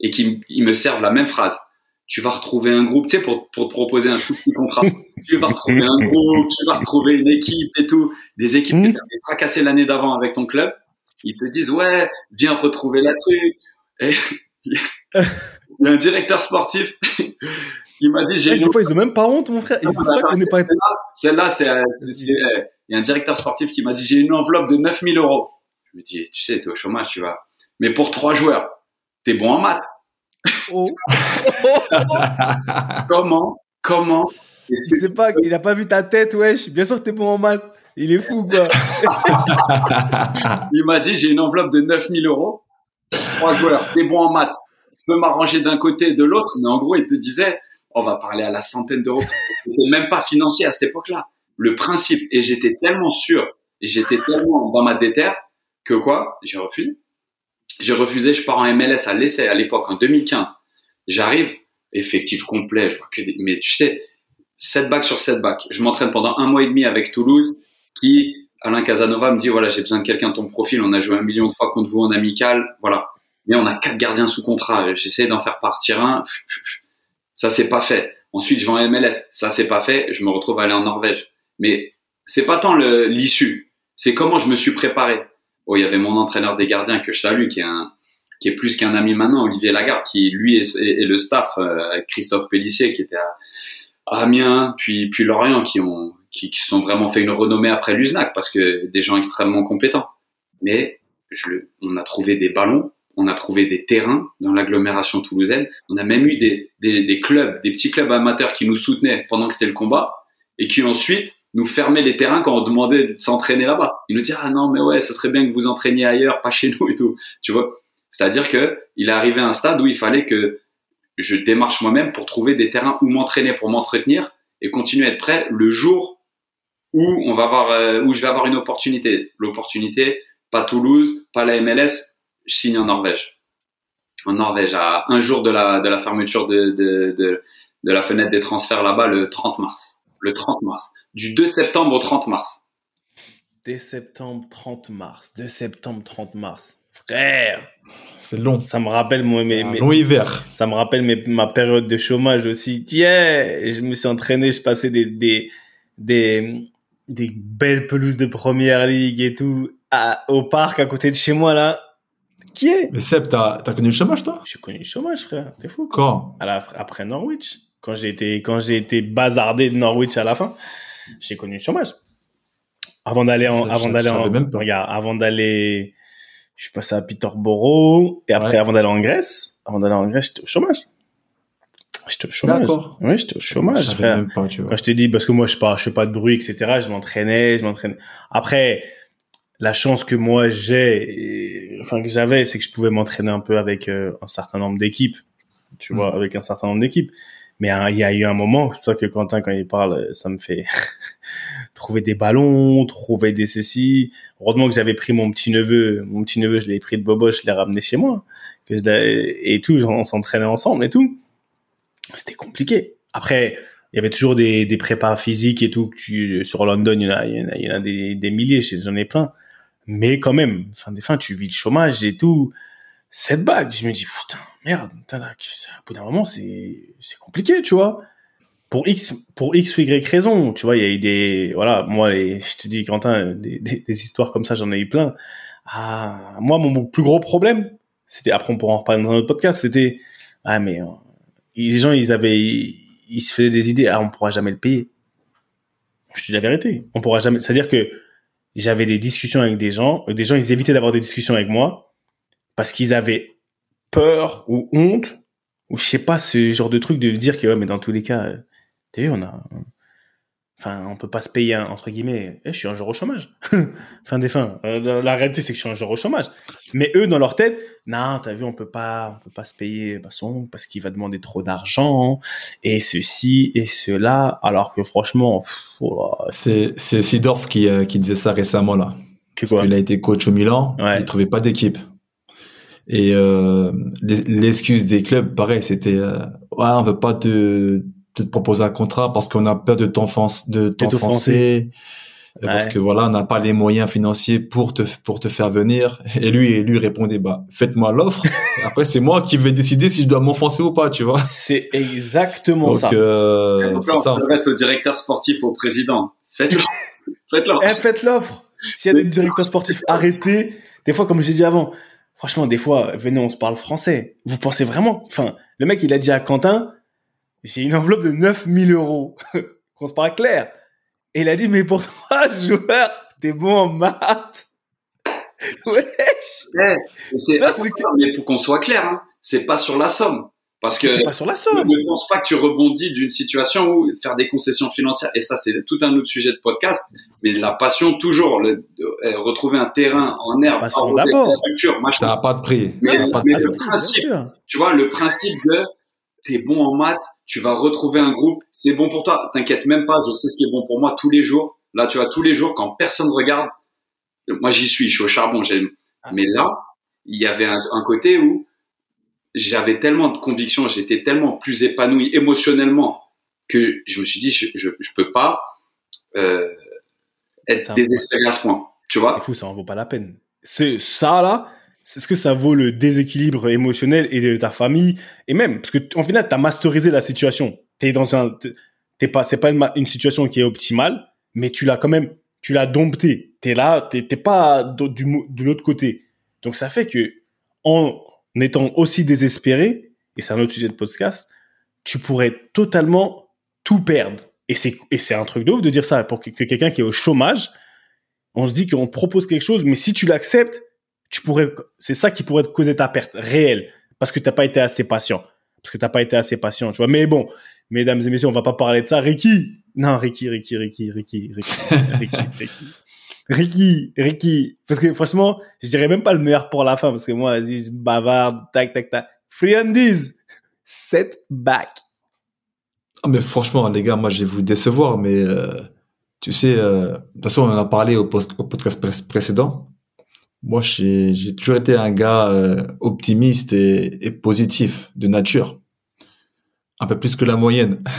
et qui ils me servent la même phrase. Tu vas retrouver un groupe, tu sais, pour, pour te proposer un tout petit contrat. <laughs> tu vas retrouver un groupe, tu vas retrouver une équipe et tout. Des équipes que tu avais pas cassé l'année d'avant avec ton club ils te disent ouais, viens retrouver la truc. Et <laughs> il y a un directeur sportif il m'a dit j'ai. des fois ils ont même pas honte mon frère. Ils pas Celle-là, c'est il y a un directeur sportif qui m'a dit j'ai une enveloppe de 9000 euros. Je me dis tu sais t'es au chômage tu vois. Mais pour trois joueurs, t'es bon en maths. Oh. <laughs> comment comment il sait pas, il a pas vu ta tête, wesh. Bien sûr que t'es bon en maths. Il est fou, quoi. <laughs> il m'a dit, j'ai une enveloppe de 9000 euros. Trois joueurs, t'es bon en maths. Je peux m'arranger d'un côté et de l'autre. Mais en gros, il te disait, on va parler à la centaine d'euros. <laughs> C'était même pas financier à cette époque-là. Le principe. Et j'étais tellement sûr, j'étais tellement dans ma déterre que quoi? J'ai refusé. J'ai refusé, je pars en MLS à l'essai à l'époque, en 2015. J'arrive, effectif complet, je vois que des, mais tu sais, 7 bacs sur 7 bacs. Je m'entraîne pendant un mois et demi avec Toulouse qui, Alain Casanova me dit, voilà, j'ai besoin de quelqu'un de ton profil, on a joué un million de fois contre vous en amical, voilà. Mais on a quatre gardiens sous contrat, j'essaie d'en faire partir un, ça c'est pas fait. Ensuite, je vais en MLS, ça c'est pas fait, je me retrouve à aller en Norvège. Mais c'est pas tant l'issue, c'est comment je me suis préparé. Oh, il y avait mon entraîneur des gardiens que je salue, qui est un, qui est plus qu'un ami maintenant, Olivier Lagarde, qui lui et, le staff, euh, Christophe Pellissier, qui était à, Amiens, puis puis Lorient, qui ont qui, qui sont vraiment fait une renommée après l'USNAC parce que des gens extrêmement compétents. Mais je on a trouvé des ballons, on a trouvé des terrains dans l'agglomération toulousaine. On a même eu des, clubs, des petits clubs amateurs qui nous soutenaient pendant que c'était le combat et qui ensuite nous fermaient les terrains quand on demandait de s'entraîner là-bas. Ils nous disaient ah non mais ouais, ça serait bien que vous entraîniez ailleurs, pas chez nous et tout. Tu vois? C'est-à-dire que il est arrivé à un stade où il fallait que je démarche moi-même pour trouver des terrains où m'entraîner, pour m'entretenir et continuer à être prêt le jour où on va avoir, euh, où je vais avoir une opportunité. L'opportunité, pas Toulouse, pas la MLS, je signe en Norvège. En Norvège, à un jour de la, de la fermeture de, de, de, de la fenêtre des transferts là-bas, le 30 mars. Le 30 mars. Du 2 septembre au 30 mars. 2 septembre, 30 mars. 2 septembre, 30 mars. Frère! C'est long. Ça me rappelle moi, mes, mes, long hiver. Ça me rappelle mes, ma période de chômage aussi. Yeah! Je me suis entraîné, je passais des, des, des, des belles pelouses de première ligue et tout à, au parc à côté de chez moi là. Qui est? Mais Seb, t'as as connu le chômage toi? J'ai connu le chômage frère, t'es fou. Quand? À la, Après Norwich, quand j'ai été quand j'ai été bazardé de Norwich à la fin, j'ai connu le chômage. Avant d'aller en avant d'aller en regarde, avant d'aller je suis passé à Peterborough et après avant d'aller en Grèce, avant d'aller en Grèce, j'étais au chômage. J'étais au chômage. D'accord. Oui, j'étais au chômage. Je frère. Même pas, tu vois. Quand je t'ai dit, parce que moi, je pas, je fais pas de bruit, etc. Je m'entraînais, je m'entraînais. Après, la chance que moi j'ai, enfin que j'avais, c'est que je pouvais m'entraîner un peu avec euh, un certain nombre d'équipes. Tu vois, mm. avec un certain nombre d'équipes. Mais hein, il y a eu un moment, c'est que Quentin, quand il parle, ça me fait <laughs> trouver des ballons, trouver des ceci. Heureusement que j'avais pris mon petit neveu, mon petit neveu, je l'ai pris de Bobo, je l'ai ramené chez moi, que je et tout, on s'entraînait ensemble et tout. C'était compliqué. Après, il y avait toujours des, des prépas physiques et tout. Que tu, sur London, il y en a, il y en a, des, des milliers, j'en ai plein. Mais quand même, fin des fins, tu vis le chômage et tout. Cette bague, je me dis, putain, merde, putain, au bout d'un moment, c'est, c'est compliqué, tu vois. Pour X, pour X ou Y raison, tu vois, il y a eu des, voilà, moi, les, je te dis, Quentin, des, des, des histoires comme ça, j'en ai eu plein. Ah, moi, mon plus gros problème, c'était, après, on pourra en reparler dans un autre podcast, c'était, ah, mais, euh, les gens, ils avaient, ils, se faisaient des idées, ah, on pourra jamais le payer. Je te dis la vérité. On pourra jamais, c'est-à-dire que j'avais des discussions avec des gens, des gens, ils évitaient d'avoir des discussions avec moi, parce qu'ils avaient peur ou honte ou je sais pas ce genre de truc de dire que ouais mais dans tous les cas euh, t'as vu on a enfin on peut pas se payer entre guillemets eh, je suis un jour au chômage <laughs> fin des fins. Euh, la réalité c'est que je suis un jour au chômage. Mais eux dans leur tête non t'as vu on peut pas on peut pas se payer son parce qu'il va demander trop d'argent et ceci et cela alors que franchement oh c'est c'est Sidorf qui euh, qui disait ça récemment là. Parce qu'il a été coach au Milan il trouvait pas d'équipe. Et euh, l'excuse des clubs, pareil, c'était ouais, on veut pas te, te proposer un contrat parce qu'on a peur de t'enfoncer, de t'enfoncer, parce que voilà, on n'a pas les moyens financiers pour te pour te faire venir. Et lui, et lui répondait bah faites-moi l'offre. <laughs> Après, c'est moi qui vais décider si je dois m'enfoncer ou pas, tu vois. C'est exactement ça. Euh, Donc, ça. au directeur sportif, au président. Faites l'offre. <laughs> Faites l'offre. Eh, faites l'offre. S'il y a des directeurs sportifs, arrêtez. Des fois, comme j'ai dit avant, franchement, des fois, venez, on se parle français. Vous pensez vraiment, enfin, le mec, il a dit à Quentin, j'ai une enveloppe de 9000 euros. <laughs> Qu'on se parle clair. Et il a dit, mais pour toi, <laughs> joueur, t'es bon en maths. <laughs> Wesh. Ouais, mais pour qu'on soit clair, hein, c'est pas sur la somme. Parce que c'est pas sur la somme. je ne pense pas que tu rebondis d'une situation où faire des concessions financières, et ça c'est tout un autre sujet de podcast, mais la passion toujours, le, euh, retrouver un terrain en herbe, d'abord. ça n'a pas de prix. Mais, le principe, tu vois, le principe de t'es bon en maths, tu vas retrouver un groupe, c'est bon pour toi, t'inquiète même pas, je sais ce qui est bon pour moi tous les jours. Là, tu vois, tous les jours, quand personne regarde, moi j'y suis, je suis au charbon, ah. mais là, il y avait un, un côté où j'avais tellement de conviction, j'étais tellement plus épanoui émotionnellement que je me suis dit, je, je, je peux pas euh, être désespéré à ce point. Tu vois? C'est fou, ça en vaut pas la peine. C'est ça là. C'est ce que ça vaut le déséquilibre émotionnel et de ta famille et même parce que en final t'as masterisé la situation. T'es dans un, t'es pas, c'est pas une, situation qui est optimale, mais tu l'as quand même, tu l'as dompté. T'es là, t'es pas du, de l'autre côté. Donc ça fait que en n'étant aussi désespéré, et c'est un autre sujet de podcast, tu pourrais totalement tout perdre. Et c'est, et c'est un truc de ouf de dire ça pour que, quelqu'un qui est au chômage, on se dit qu'on propose quelque chose, mais si tu l'acceptes, tu pourrais, c'est ça qui pourrait te causer ta perte réelle parce que t'as pas été assez patient. Parce que t'as pas été assez patient, tu vois. Mais bon, mesdames et messieurs, on va pas parler de ça. Ricky! Non, Ricky, Ricky, Ricky, Ricky, Ricky, <laughs> Ricky, Ricky. Ricky, Ricky, parce que franchement, je dirais même pas le meilleur pour la fin, parce que moi, vas-y, je bavarde, tac, tac, tac. Friandies, set back. Ah, mais franchement, les gars, moi, je vais vous décevoir, mais euh, tu sais, euh, de toute façon, on en a parlé au, podcast précédent. Moi, j'ai toujours été un gars euh, optimiste et, et positif de nature, un peu plus que la moyenne. <laughs>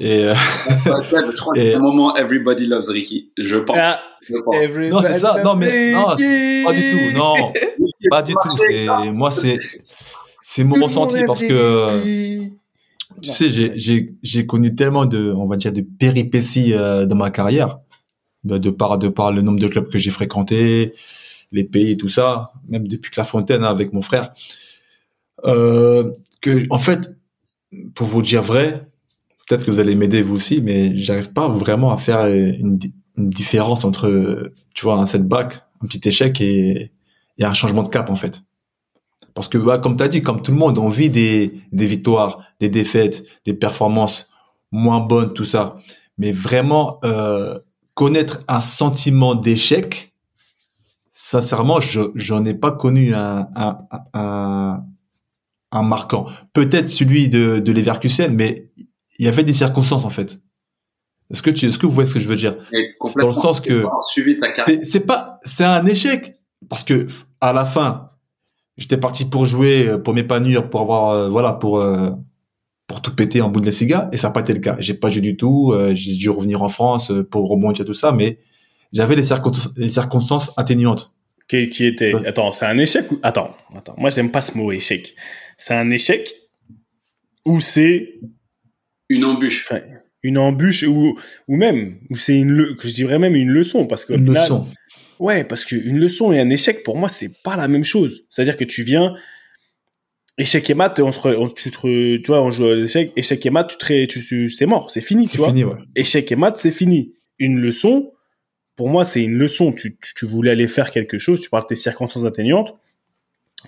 Et, euh, ça, je crois que <laughs> c'est un moment Everybody Loves Ricky. Je pense. Ah, je pense. Non, c'est ça. Non, mais non, pas du tout. Non, <laughs> pas du tout. moi, c'est c'est mon ressenti parce que tu sais, j'ai j'ai j'ai connu tellement de, on va dire, de péripéties euh, dans ma carrière, de par de par le nombre de clubs que j'ai fréquentés, les pays, tout ça, même depuis que la Fontaine hein, avec mon frère, euh, que en fait, pour vous dire vrai, peut-être que vous allez m'aider vous aussi, mais j'arrive pas vraiment à faire une, différence entre, tu vois, un setback, un petit échec et, et un changement de cap en fait. Parce que, bah, comme tu as dit, comme tout le monde, on vit des, des victoires, des défaites, des performances moins bonnes, tout ça. Mais vraiment, euh, connaître un sentiment d'échec, sincèrement, je j'en ai pas connu un, un, un, un marquant. Peut-être celui de, de Leverkusen, mais il y avait des circonstances en fait. Est-ce que tu, est-ce que vous voyez ce que je veux dire? Dans le sens que c'est, c'est pas, c'est un échec parce que à la fin, j'étais parti pour jouer, pour m'épanouir, pour avoir, euh, voilà, pour euh, pour tout péter en bout de la ciga et ça n'a pas été le cas. J'ai pas joué du tout. Euh, j'ai dû revenir en France pour rebondir tout ça, mais j'avais les circonstances atténuantes. Qui, qui était Attends, c'est un échec ou attends, attends. Moi, j'aime pas ce mot échec. C'est un échec ou c'est une embûche. une embûche ou ou même ou c'est une le... je dirais même une leçon parce que une leçon. Ouais, parce qu'une leçon et un échec pour moi c'est pas la même chose. C'est-à-dire que tu viens échec et maths, on se, tu, tu vois, on joue à l'échec, échec et maths, tu, tu, tu c'est mort, c'est fini, tu vois. Fini, ouais. Échec et maths, c'est fini. Une leçon, pour moi, c'est une leçon. Tu, tu, voulais aller faire quelque chose, tu parles de tes circonstances atteignantes,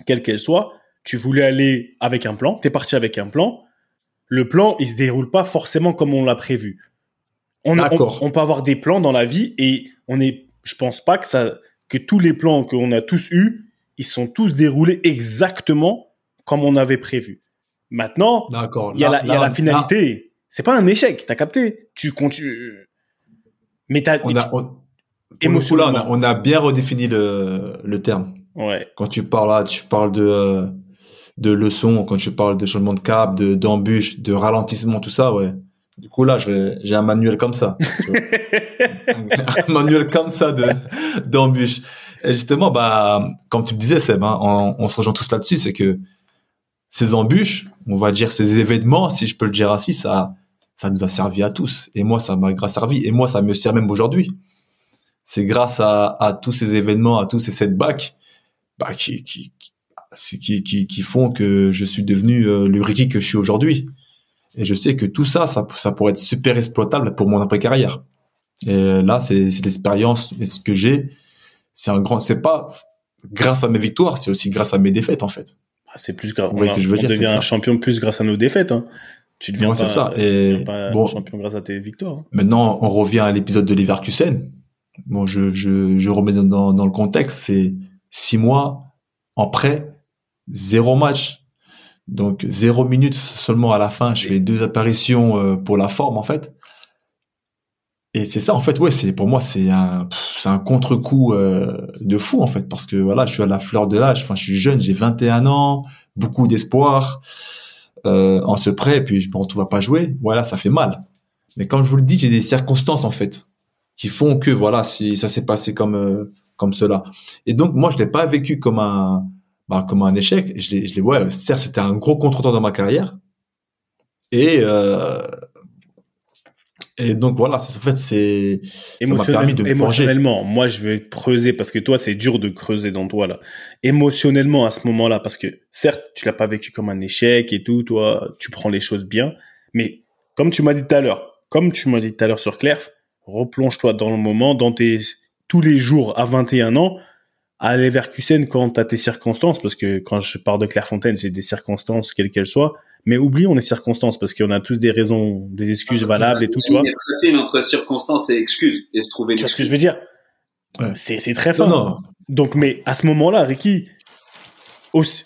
quelles qu'elles soient. Tu voulais aller avec un plan, t'es parti avec un plan. Le plan, il se déroule pas forcément comme on l'a prévu. On, on, peut avoir des plans dans la vie et on est, je pense pas que ça, que tous les plans qu'on a tous eus, ils sont tous déroulés exactement comme on avait prévu. Maintenant, il y a la, y a la finalité. C'est pas un échec, t'as capté. Tu continues. Mais t'as. On a, émotionnellement. on a, bien redéfini le, le terme. Ouais. Quand tu parles là, tu parles de euh, de leçons, quand tu parles de changement de cap, de d'embûche, de ralentissement, tout ça, ouais. Du coup là, j'ai un manuel comme ça. <laughs> un manuel comme ça de d'embûche. Et justement, bah, comme tu me disais, Seb, hein, on, on se rejoint tous là-dessus, c'est que ces embûches, on va dire ces événements, si je peux le dire ainsi, ça, ça nous a servi à tous. Et moi, ça m'a grâce servi. Et moi, ça me sert même aujourd'hui. C'est grâce à, à, tous ces événements, à tous ces setbacks, bah, qui, qui, qui, qui, qui font que je suis devenu euh, le Ricky que je suis aujourd'hui. Et je sais que tout ça, ça, ça pourrait être super exploitable pour mon après-carrière. Et là, c'est l'expérience et ce que j'ai. C'est un grand, c'est pas grâce à mes victoires, c'est aussi grâce à mes défaites, en fait. Ah, c'est plus grave. on, je veux on devient un champion plus grâce à nos défaites. Hein. Tu deviens pas, ça. Et bon, champion grâce à tes victoires. Hein. Maintenant, on revient à l'épisode de Leverkusen. Bon, je, je, je remets dans, dans le contexte. C'est six mois en prêt, zéro match. Donc, zéro minute seulement à la fin. Je fais deux apparitions euh, pour la forme, en fait. Et c'est ça, en fait, ouais, c'est pour moi, c'est un, c'est un contre-coup euh, de fou, en fait, parce que voilà, je suis à la fleur de l'âge. Enfin, je suis jeune, j'ai 21 ans, beaucoup d'espoir euh, en ce prêt, et puis je me retrouve à pas jouer. Voilà, ça fait mal. Mais comme je vous le dis, j'ai des circonstances, en fait, qui font que voilà, si ça s'est passé comme euh, comme cela. Et donc, moi, je l'ai pas vécu comme un bah, comme un échec. Je l'ai, je l'ai, ouais, certes, c'était un gros contretemps dans ma carrière. Et euh, et donc voilà, en fait, c'est ça m'a permis de me émotionnellement. Moi, je vais creuser parce que toi, c'est dur de creuser dans toi là. Émotionnellement à ce moment-là, parce que certes, tu l'as pas vécu comme un échec et tout. Toi, tu prends les choses bien, mais comme tu m'as dit tout à l'heure, comme tu m'as dit tout à l'heure sur Claire, replonge-toi dans le moment, dans tes tous les jours à 21 ans, à Leverkusen quand tu as tes circonstances, parce que quand je pars de Clairefontaine, j'ai des circonstances, quelles qu'elles soient, mais oublions les circonstances parce qu'on a tous des raisons, des excuses valables et tout, tu vois. Il y a entre circonstances et excuses et se trouver. Tu vois ce que je veux dire? C'est c'est très fort. Non, Donc, mais à ce moment-là, Ricky, aussi,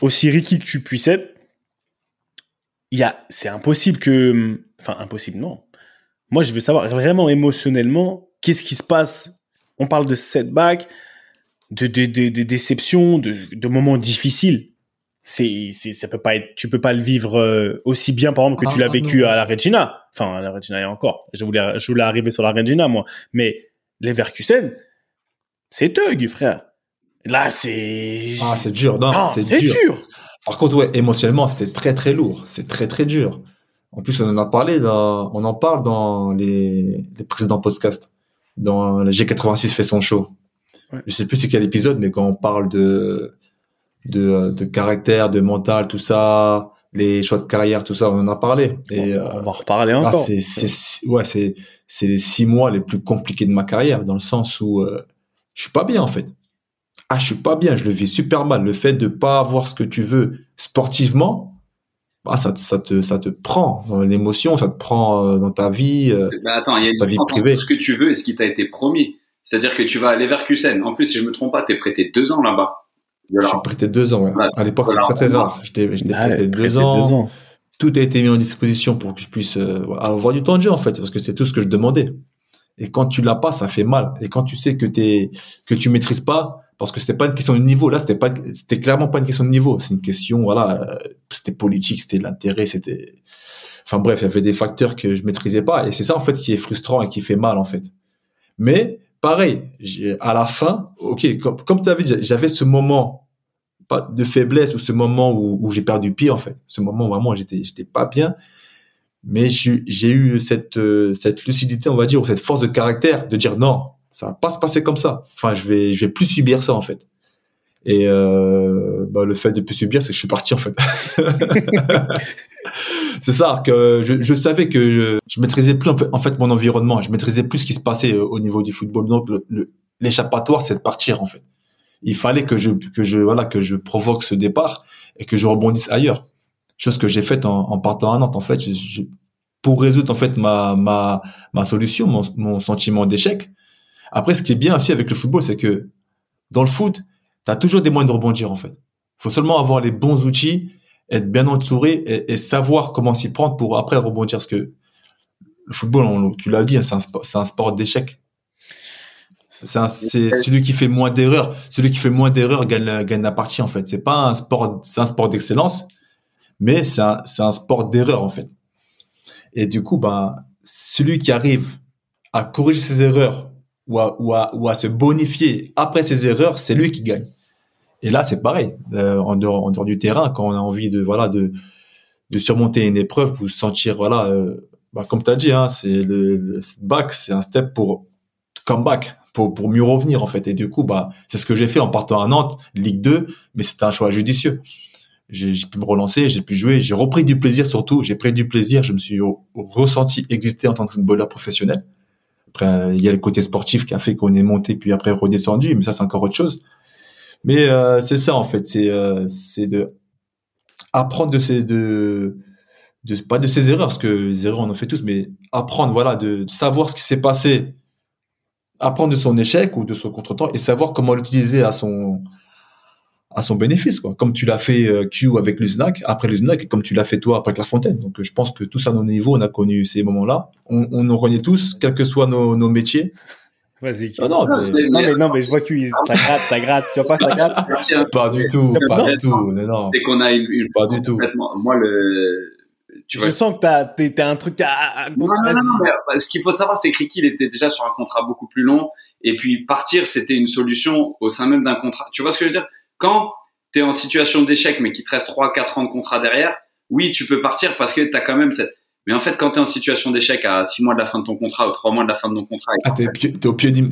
aussi Ricky que tu puisses être, il y a, c'est impossible que, enfin impossible, non. Moi, je veux savoir vraiment émotionnellement, qu'est-ce qui se passe? On parle de setback, de, de, de, de déception, de, de moments difficiles. C'est ça peut pas être tu peux pas le vivre euh, aussi bien par exemple que tu l'as ah, vécu à la Regina. Enfin à la Regina et encore. Je voulais je voulais arriver sur la Regina moi. Mais les Verkusen c'est Tug frère. Là c'est ah c'est dur non ah, c'est dur. par contre ouais émotionnellement c'était très très lourd. C'est très très dur en plus on en a parlé dans, on en parle dans les, les précédents podcasts dans le G86 fait son show je sais plus c'est quel épisode mais quand on parle de de, de caractère, de mental, tout ça, les choix de carrière, tout ça, on en a parlé. Et, on, va en reparler euh, encore. c'est, c'est, ouais, c'est, c'est les six mois les plus compliqués de ma carrière, dans le sens où euh, je suis pas bien en fait. Ah, je suis pas bien, je le vis super mal. Le fait de pas avoir ce que tu veux sportivement, bah, ça, ça te, ça te prend dans l'émotion, ça te prend euh, dans ta vie, euh, bah, attends, il y a ta vie privée. Ce que tu veux et ce qui t'a été promis. C'est-à-dire que tu vas à Leverkusen. En plus, si je me trompe pas, t'es prêté deux ans là-bas. Je suis prêté deux ans. Ouais. à l'époque, c'était très, rare. J'étais ah, prêté deux, ans. tout a été mis en disposition pour que je puisse euh, avoir du temps de jeu en fait, parce que c'est tout ce que je demandais. Et quand tu l'as pas, ça fait mal. Et quand tu sais que t'es que tu maîtrises pas, parce que c'était pas une question de niveau. Là, c'était pas c'était clairement pas une question de niveau, c'est une question voilà, euh, c'était politique, c'était l'intérêt, c'était enfin bref, il y avait des facteurs que je maîtrisais pas. Et c'est ça en fait qui est frustrant et qui fait mal en fait. Mais pareil, à la fin, OK, comme, comme tu avais dit, j'avais ce moment pas de faiblesse ou ce moment où, où j'ai perdu pied en fait, ce moment où vraiment j'étais j'étais pas bien. Mais j'ai eu cette euh, cette lucidité on va dire ou cette force de caractère de dire non ça va pas se passer comme ça. Enfin je vais je vais plus subir ça en fait. Et euh, bah, le fait de plus subir c'est que je suis parti en fait. <laughs> C'est ça que je, je savais que je, je, maîtrisais plus en fait mon environnement. Je maîtrisais plus ce qui se passait euh, au niveau du football. Donc l'échappatoire c'est de partir en fait. Il fallait que je que je voilà que je provoque ce départ et que je rebondisse ailleurs. Chose que j'ai faite en, en, partant à Nantes. En fait, je, pour résoudre en fait ma ma ma solution, mon, mon sentiment d'échec. Après, ce qui est bien aussi avec le football, c'est que dans le foot, tu as toujours des moyens de rebondir en fait. faut seulement avoir les bons outils, être bien entouré et, savoir comment s'y prendre pour après rebondir. Parce que le football, on, tu l'as dit, hein, c'est un sport, c'est sport d'échec. C'est celui qui fait moins d'erreurs. Celui qui fait moins d'erreurs gagne, la partie en fait. C'est pas un sport, c'est un sport d'excellence, mais c'est un, c'est un sport d'erreur en fait. Et du coup, ben, celui qui arrive à corriger ses erreurs ou à, ou à, ou à se bonifier après ses erreurs, c'est lui qui gagne. Et là, c'est pareil. Euh, en, dehors, en dehors du terrain, quand on a envie de voilà de de surmonter une épreuve ou sentir voilà, euh, bah, comme tu as dit, hein, c'est le, le back, c'est un step pour comeback, pour pour mieux revenir en fait. Et du coup, bah c'est ce que j'ai fait en partant à Nantes, Ligue 2, mais c'était un choix judicieux j'ai pu me relancer, j'ai pu jouer, j'ai repris du plaisir surtout, j'ai pris du plaisir, je me suis ressenti exister en tant que footballeur professionnel. Après, il y a le côté sportif qui a fait qu'on est monté puis après redescendu, mais ça c'est encore autre chose. Mais euh, c'est ça en fait, c'est euh, c'est de apprendre de ces de de pas de ses erreurs parce que les erreurs on en fait tous, mais apprendre voilà de savoir ce qui s'est passé, apprendre de son échec ou de son contretemps et savoir comment l'utiliser à son à son bénéfice, quoi. Comme tu l'as fait euh, Q avec Luznac, après Luznac, et comme tu l'as fait toi après Clairefontaine. Donc, je pense que tous à nos niveaux, on a connu ces moments-là. On, on nous connaît tous, quels que soient nos, nos métiers. Vas-y. Ah non, non, mais, non, mais, non, mais je vois que ça gratte, ça gratte. Tu vois pas, ça gratte? <laughs> pas du tout, pas, du tout. Non, C'est qu'on a une, une pas du tout. Moi, le, tu vois. Je sens que t'as, t'as un truc à, non, non, non, non, mais ce qu'il faut savoir, c'est que Ricky, il était déjà sur un contrat beaucoup plus long. Et puis, partir, c'était une solution au sein même d'un contrat. Tu vois ce que je veux dire? Quand, tu es en situation d'échec, mais qu'il te reste 3-4 ans de contrat derrière, oui, tu peux partir parce que tu as quand même cette... Mais en fait, quand tu es en situation d'échec à 6 mois de la fin de ton contrat ou 3 mois de la fin de ton contrat... Ah, t'es, es au pied du,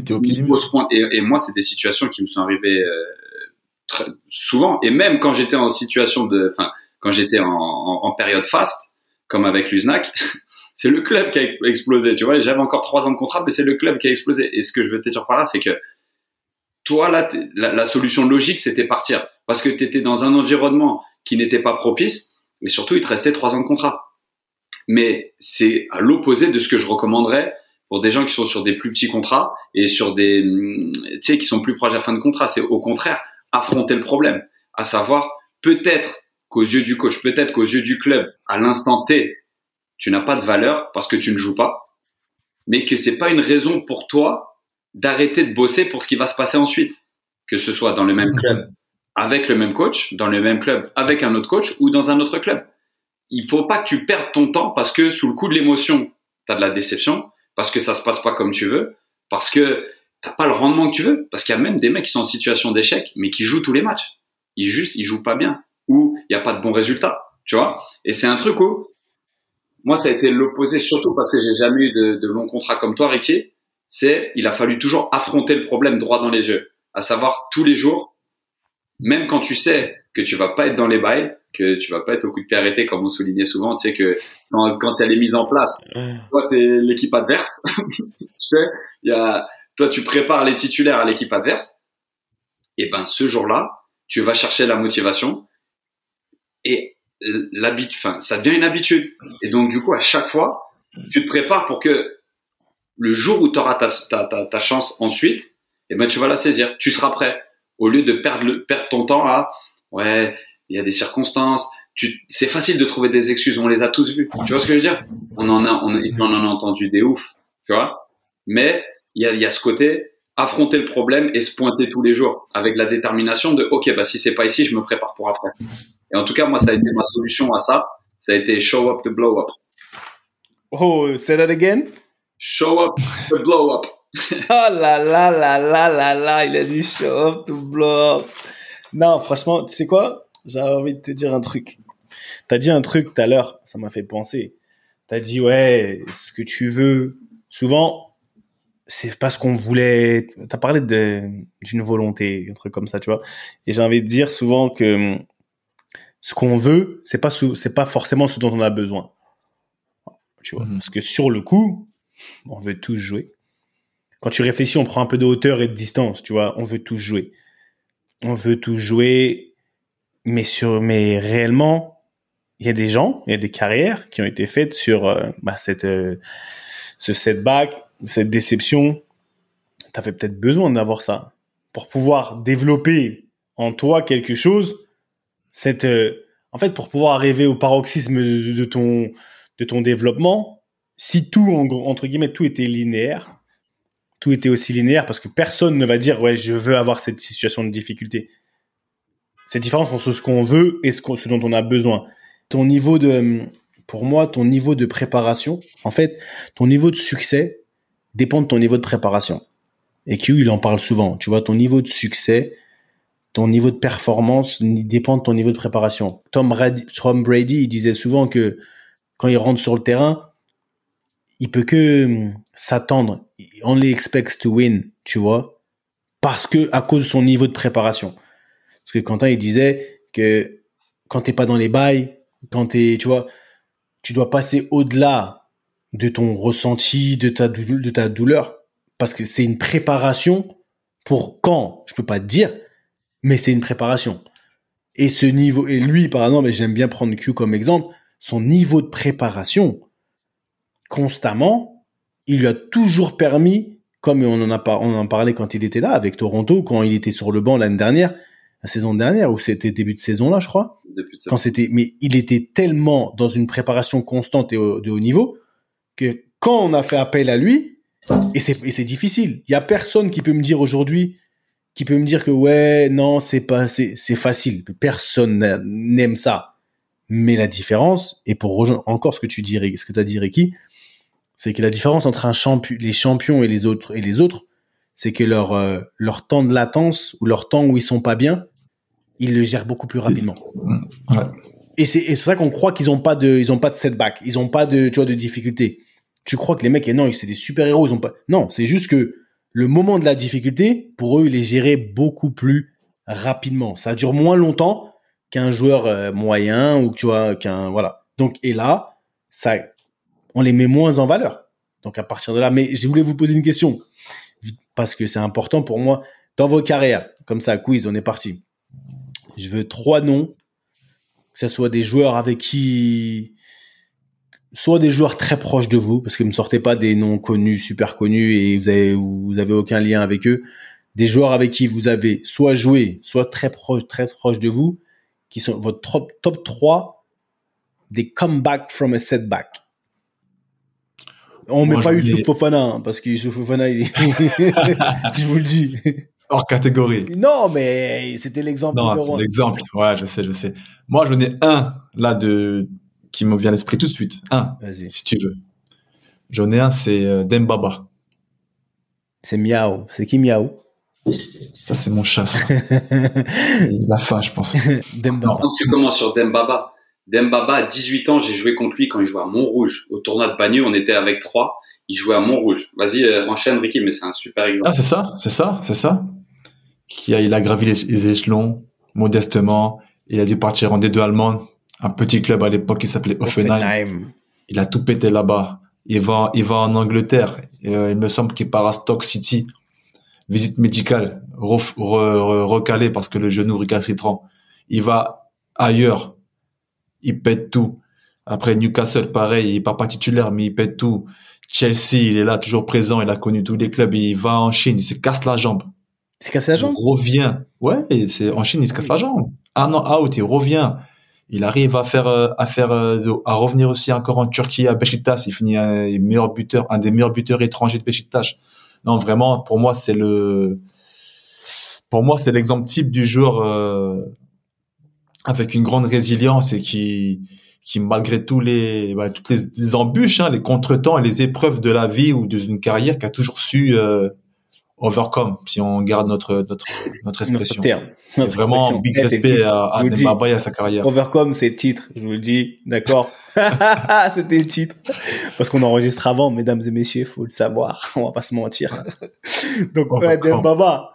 et, et, moi, c'est des situations qui me sont arrivées euh, très, souvent. Et même quand j'étais en situation de... Enfin, quand j'étais en, en, en, période fast, comme avec l'USNAC, <laughs> c'est le club qui a explosé, tu vois. J'avais encore 3 ans de contrat, mais c'est le club qui a explosé. Et ce que je veux te dire par là, c'est que toi, là, la, solution logique, c'était partir parce que tu étais dans un environnement qui n'était pas propice, et surtout, il te restait trois ans de contrat. Mais c'est à l'opposé de ce que je recommanderais pour des gens qui sont sur des plus petits contrats et sur des, tu sais, qui sont plus proches de la fin de contrat. C'est au contraire affronter le problème, à savoir peut-être qu'aux yeux du coach, peut-être qu'aux yeux du club, à l'instant T, tu n'as pas de valeur parce que tu ne joues pas, mais que c'est pas une raison pour toi d'arrêter de bosser pour ce qui va se passer ensuite, que ce soit dans le même club avec le même coach, dans le même club, avec un autre coach ou dans un autre club. Il faut pas que tu perdes ton temps parce que sous le coup de l'émotion, tu as de la déception, parce que ça se passe pas comme tu veux, parce que t'as pas le rendement que tu veux, parce qu'il y a même des mecs qui sont en situation d'échec, mais qui jouent tous les matchs. Ils juste, ils jouent pas bien, ou il y a pas de bons résultats, tu vois. Et c'est un truc où, moi, ça a été l'opposé, surtout parce que j'ai jamais eu de, de long contrat comme toi, Ricky. C'est, il a fallu toujours affronter le problème droit dans les yeux, à savoir tous les jours, même quand tu sais que tu vas pas être dans les bails, que tu vas pas être au coup de pied arrêté, comme on soulignait souvent, tu sais que quand, quand il y a les mises en place, toi, tu es l'équipe adverse, <laughs> tu sais, il y a, toi, tu prépares les titulaires à l'équipe adverse, et ben, ce jour-là, tu vas chercher la motivation, et l'habitude, enfin, ça devient une habitude. Et donc, du coup, à chaque fois, tu te prépares pour que le jour où tu auras ta, ta, ta, chance ensuite, et ben, tu vas la saisir. Tu seras prêt au lieu de perdre, le, perdre ton temps à ouais, il y a des circonstances, c'est facile de trouver des excuses. On les a tous vus. Tu vois ce que je veux dire? On en a, on en a entendu des ouf. Tu vois? Mais il y a, y a ce côté affronter le problème et se pointer tous les jours avec la détermination de ok bah si c'est pas ici je me prépare pour après et en tout cas moi ça a été ma solution à ça ça a été show up to blow up Oh, say that again? Show up to blow up <laughs> Oh là là là là là là, il a dit show up to blow up. Non, franchement, tu sais quoi? J'avais envie de te dire un truc. T'as dit un truc tout à l'heure, ça m'a fait penser. T'as dit, ouais, ce que tu veux. Souvent, c'est pas ce qu'on voulait. T'as parlé de- d'une volonté, un truc comme ça, tu vois. Et j'ai envie de dire souvent que hum, ce qu'on veut, c'est pas, c'est pas forcément ce dont on a besoin. Tu vois. Mhm. Parce que sur le coup, on veut tous jouer quand tu réfléchis, on prend un peu de hauteur et de distance, tu vois. On veut tous jouer. On veut tous jouer, mais sur, mais réellement, il y a des gens, il y a des carrières qui ont été faites sur euh, bah, cette, euh, ce setback, cette déception. Tu avais peut-être besoin d'avoir ça pour pouvoir développer en toi quelque chose. Cette, euh, en fait, pour pouvoir arriver au paroxysme de, ton, de ton développement, si tout, en entre guillemets, tout était linéaire, tout était aussi linéaire parce que personne ne va dire ouais je veux avoir cette situation de difficulté. C'est différent entre ce qu'on veut et ce, dont on a besoin. Ton niveau de, pour moi, ton niveau de préparation, en fait, ton niveau de succès dépend de ton niveau de préparation. Et Q, il en parle souvent. Tu vois, ton niveau de succès, ton niveau de performance dépend de ton niveau de préparation. Tom, Brady- Tom Brady, il disait souvent que quand il rentre sur le terrain, il peut que hum, s'attendre. Only expects to win, tu vois, parce que à cause de son niveau de préparation. Parce que Quentin il disait que quand t'es pas dans les bails, quand t'es, tu vois, tu dois passer au-delà de ton ressenti, de ta de ta douleur, parce que c'est une préparation pour quand, je peux pas te dire, mais c'est une préparation. Et ce niveau, et lui par exemple, et j'aime bien prendre Q comme exemple, son niveau de préparation, constamment, il lui a toujours permis, comme on en a par- on en parlait quand il était là avec Toronto, quand il était sur le banc l'année dernière, la saison dernière ou c'était début de saison là, je crois. de Quand c'était, mais il était tellement dans une préparation constante et au- de haut niveau que quand on a fait appel à lui, et c'est difficile. Il y a personne qui peut me dire aujourd'hui, qui peut me dire que ouais, non, c'est pas, c'est facile. Personne n'a- n'aime ça. Mais la différence, et pour rejoindre encore ce que tu Rick- ce que tu as dit, Ricky, c'est que la différence entre un champion, les champions et les autres, et les autres, c'est que leur, euh, leur temps de latence ou leur temps où ils sont pas bien, ils le gèrent beaucoup plus rapidement. Ouais. Et c'est ça qu'on croit qu'ils ont pas de, ils ont pas de setback, ils ont pas de, tu vois, de difficulté. Tu crois que les mecs, et non, c'est des super héros, ils ont pas. Non, c'est juste que le moment de la difficulté, pour eux, il est géré beaucoup plus rapidement. Ça dure moins longtemps qu'un joueur euh, moyen ou que tu vois qu'un voilà. Donc et là, ça, on les met moins en valeur. Donc à partir de là, mais je voulais vous poser une question parce que c'est important pour moi dans vos carrières. Comme ça, quiz, on est parti. Je veux trois noms, que ce soit des joueurs avec qui, soit des joueurs très proches de vous, parce que ne sortez pas des noms connus, super connus et vous avez aucun lien avec eux. Des joueurs avec qui vous avez soit joué, soit très proche, très proche de vous, qui sont votre top, top 3 des comebacks from a setback. On Moi, met pas Youssouf Fofana, hein, parce que Youssouf Fofana, il est... <laughs> je vous le dis. Hors catégorie. Non, mais c'était l'exemple Non, c'est l'exemple. Ouais, je sais, je sais. Moi, j'en ai un, là, de, qui me vient à l'esprit tout de suite. Un, Vas-y. si tu veux. J'en ai un, c'est euh, Dembaba. C'est Miao. C'est qui Miao? Ça, c'est mon chat, ça. Il a faim, je pense. Dembaba. Quand tu commences sur Dembaba, Dembaba, à 18 ans, j'ai joué contre lui quand il jouait à Montrouge. Au tournoi de Bagneux, on était avec trois. Il jouait à Montrouge. Vas-y, euh, enchaîne, Ricky, mais c'est un super exemple. Ah, c'est ça, c'est ça, c'est ça. Qui a, il a gravi les, les échelons, modestement. Il a dû partir en D2 allemande. Un petit club à l'époque qui s'appelait Offenheim. Offenheim. Il a tout pété là-bas. Il va, il va en Angleterre. Et, euh, il me semble qu'il part à Stock City. Visite médicale, ref- re- re- recalé parce que le genou récalcitrant. Il va ailleurs. Il pète tout. Après Newcastle, pareil, il est pas pas titulaire, mais il pète tout. Chelsea, il est là, toujours présent. Il a connu tous les clubs. Il va en Chine, il se casse la jambe. C'est cassé la jambe? Il revient. Ouais, c'est en Chine, il se casse la jambe. Un an out, il revient. Il arrive à faire euh, à faire euh, à revenir aussi encore en Turquie à Beşiktaş. Il finit un des meilleurs buteurs, un des meilleurs buteurs étrangers de Beşiktaş. Non, vraiment, pour moi, c'est le pour moi, c'est l'exemple type du joueur euh, avec une grande résilience et qui, qui malgré tous les, bah, toutes les, embûches, hein, les contretemps et les épreuves de la vie ou d'une carrière, qui a toujours su euh, overcome, si on garde notre notre notre expression. Notre terme. Notre vraiment expression. big Eh, respect à, à. Demba Ba et à sa carrière. Overcome, c'est le titre, je vous le dis, d'accord <laughs> <laughs> C'était le titre. Parce qu'on enregistre avant, mesdames et messieurs, faut le savoir, <laughs> on va pas se mentir. Donc, ouais. Dembaba.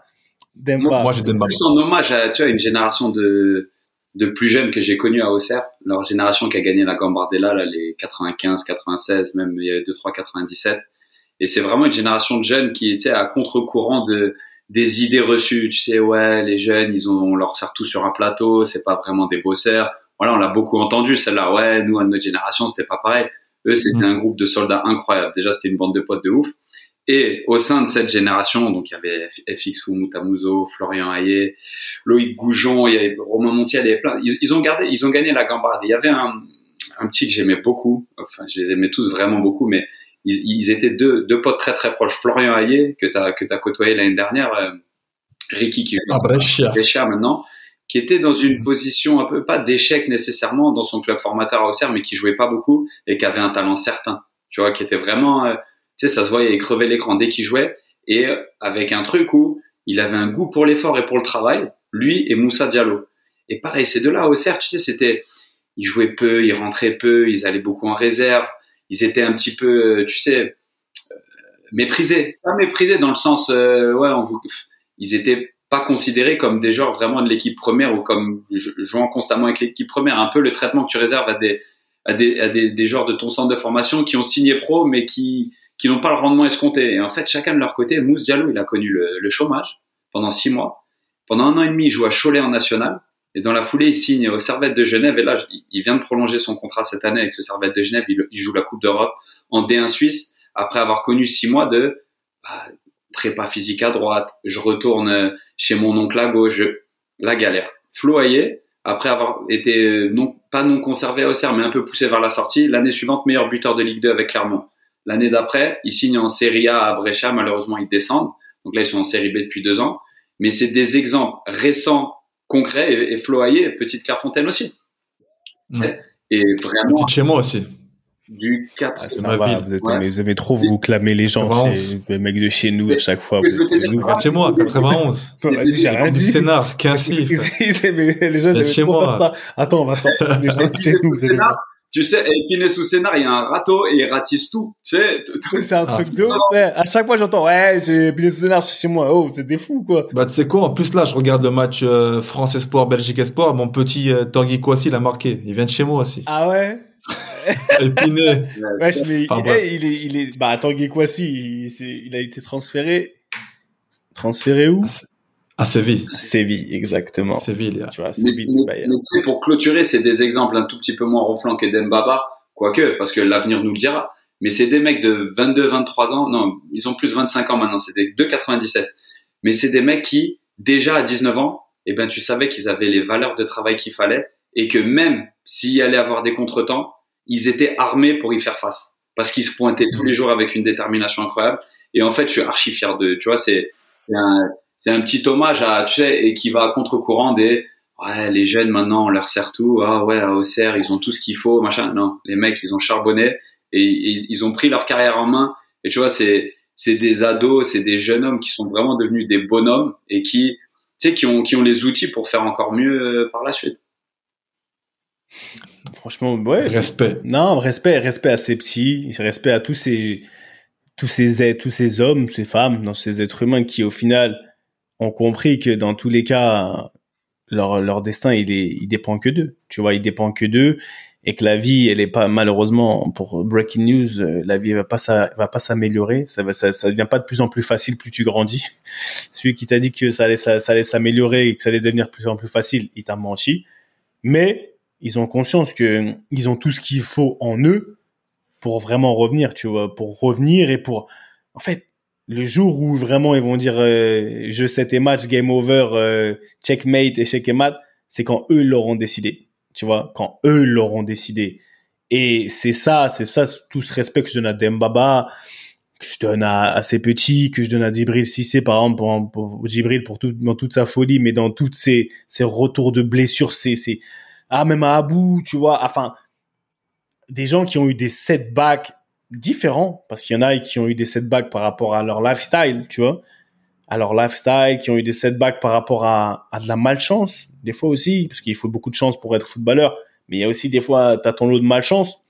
Demba. Moi, j'ai Demba Ba. Plus en hommage à tu vois, une génération de, de plus jeunes que j'ai connus à Auxerre, leur génération qui a gagné la Gambardella, là, les 95, 96, même il y avait 2, 3, 97. Et c'est vraiment une génération de jeunes qui était à contre-courant de, des idées reçues. Tu sais, ouais, les jeunes, ils ont, on leur sert tout sur un plateau, c'est pas vraiment des bosseurs. Voilà, on l'a beaucoup entendu, celle-là. Ouais, nous, à notre génération, c'était pas pareil. Eux, c'était Mhm. un groupe de soldats incroyable. Déjà, c'était une bande de potes de ouf. Et au sein de cette génération, donc il y avait FX Foumou Tamuso, Florian Hayé, Loïc Goujon, il y avait Romain Montiel, il y avait plein. Ils, ils ont gardé, ils ont gagné la Gambarde. Il y avait un, un petit que j'aimais beaucoup. Enfin, je les aimais tous vraiment beaucoup, mais ils, ils étaient deux, deux potes très très proches. Florian Hayé, que t'as que t'as côtoyé l'année dernière, euh, Ricky qui joue Ah. Brescia maintenant, qui était dans une position un peu pas d'échec nécessairement dans son club formateur à Auxerre, mais qui jouait pas beaucoup et qui avait un talent certain. Tu vois, qui était vraiment, euh, tu sais, ça se voyait, il crevait l'écran dès qu'il jouait et avec un truc où il avait un goût pour l'effort et pour le travail, lui et Moussa Diallo. Et pareil, ces deux-là à Auxerre, tu sais, c'était, ils jouaient peu, ils rentraient peu, ils allaient beaucoup en réserve, ils étaient un petit peu, euh, tu sais, euh, méprisés. Pas méprisés dans le sens, euh, ouais, ils étaient pas considérés comme des joueurs vraiment de l'équipe première ou comme jou- jouant constamment avec l'équipe première. Un peu le traitement que tu réserves à des à des, à des, des joueurs de ton centre de formation qui ont signé pro mais qui qui n'ont pas le rendement escompté. Et en fait, chacun de leur côté, Mousse Diallo, il a connu le, le chômage pendant six mois. Pendant un an et demi, il joue à Cholet en national. Et dans la foulée, il signe au Servette de Genève. Et là, il- vient de prolonger son contrat cette année avec le Servette de Genève. Il, joue la Coupe d'Europe en D1 Suisse après avoir connu six mois de bah, prépa physique à droite. Je retourne chez mon oncle à gauche. La galère. Flo Hayé, après avoir été euh, non pas non conservé à Auxerre, mais un peu poussé vers la sortie, l'année suivante meilleur buteur de Ligue 2 avec Clermont. L'année d'après, il signe en Serie A à Brescia. Malheureusement, ils descendent. Donc là, ils sont en Série B depuis deux ans. Mais c'est des exemples récents, concrets. Et, et petite Clairefontaine aussi. Ouais. Et vraiment Petite chez moi aussi. du 4 Ah, ça ma va, ville. vous, êtes, Ouais. mais vous aimez trop vous clamer les gens, 91. chez, les mecs de chez nous à chaque fois. Vous- vous- Ah, Chez moi, 91. Vas-y, j'ai rien Du dit. scénar, Quincy. Ils- ils aimaient- les gens chez moi. Attends, on va sortir les gens de chez nous. Tu sais, et Pinet sous scénar, il y a un râteau et il ratisse tout. Tu sais, <laughs> C'est un Ah. truc de ouf, ouais. À chaque fois, j'entends, ouais, j'ai bien ce scénar chez moi. Oh, c'est des fous, quoi. Bah, tu sais quoi, en plus là, je regarde le match euh, France Espoir, Belgique Espoir. Mon petit euh, Tanguy Kouassi l'a marqué. Il vient de chez moi aussi. Ah ouais? <laughs> Épiné. <laughs> Wesh, mais Enfin, il, eh, il est, il est, bah, Tanguy Kouassi, il, a été transféré. Transféré où? À Séville. Séville, exactement. Séville, là. Tu vois, Séville, mais- Bayern. mais pour clôturer, c'est des exemples un tout petit peu moins ronflants que Dembaba, quoique, parce que l'avenir nous le dira. Mais c'est des mecs de 22, 23 ans. Non, ils ont plus 25 ans maintenant. C'est des 2,97. Mais c'est des mecs qui, déjà à 19 ans, eh ben, tu savais qu'ils avaient les valeurs de travail qu'il fallait et que même s'il allait avoir des contretemps, ils étaient armés pour y faire face. Parce qu'ils se pointaient tous les jours avec une détermination incroyable. Et en fait, je suis archi fier de, tu vois, c'est, c'est un, petit hommage à, tu sais, et qui va à contre-courant des, ouais, les jeunes maintenant, on leur sert tout. Ah ouais, à Auxerre, ils ont tout ce qu'il faut, machin. Non, les mecs, ils ont charbonné et, et ils ont pris leur carrière en main. Et tu vois, c'est, c'est des ados, c'est des jeunes hommes qui sont vraiment devenus des bonhommes et qui, tu sais, qui ont, qui ont les outils pour faire encore mieux euh, par la suite. Franchement, ouais. Respect. Non, respect, respect à ces petits, respect à tous ces, tous ces, êtres- tous ces hommes, ces femmes, dans ces êtres humains qui, au final, ont compris que dans tous les cas, leur, leur destin, il est, il dépend que d'eux. Tu vois, il dépend que d'eux et que la vie, elle est pas, malheureusement, pour breaking news, euh, la vie va pas, ça, va pas s'améliorer. Ça va, ça, ça devient pas de plus en plus facile plus tu grandis. <laughs> Celui qui t'a dit que ça allait, ça, ça allait s'améliorer et que ça allait devenir de plus en plus facile, il t'a menti. Mais, ils ont conscience que ils ont tout ce qu'il faut en eux pour vraiment revenir, tu vois, pour revenir et pour, en fait, le jour où vraiment ils vont dire euh, je sais tes matchs, game over, euh, checkmate, échec et mat, c'est quand eux l'auront décidé. tu vois, quand eux l'auront décidé. Et c'est ça, c'est ça, tout ce respect que je donne à Dembaba, que je donne à, à ces petits, que je donne à Djibril Cissé, par exemple, pour, pour Djibril pour tout, dans toute sa folie, mais dans toutes ces, ces retours de blessures, c'est, c'est, ah, même à Abou, tu vois, enfin, des gens qui ont eu des setbacks différents, parce qu'il y en a qui ont eu des setbacks par rapport à leur lifestyle, tu vois, à leur lifestyle, qui ont eu des setbacks par rapport à, à de la malchance, des fois aussi, parce qu'il faut beaucoup de chance pour être footballeur, mais il y a aussi des fois, tu as ton lot de malchance.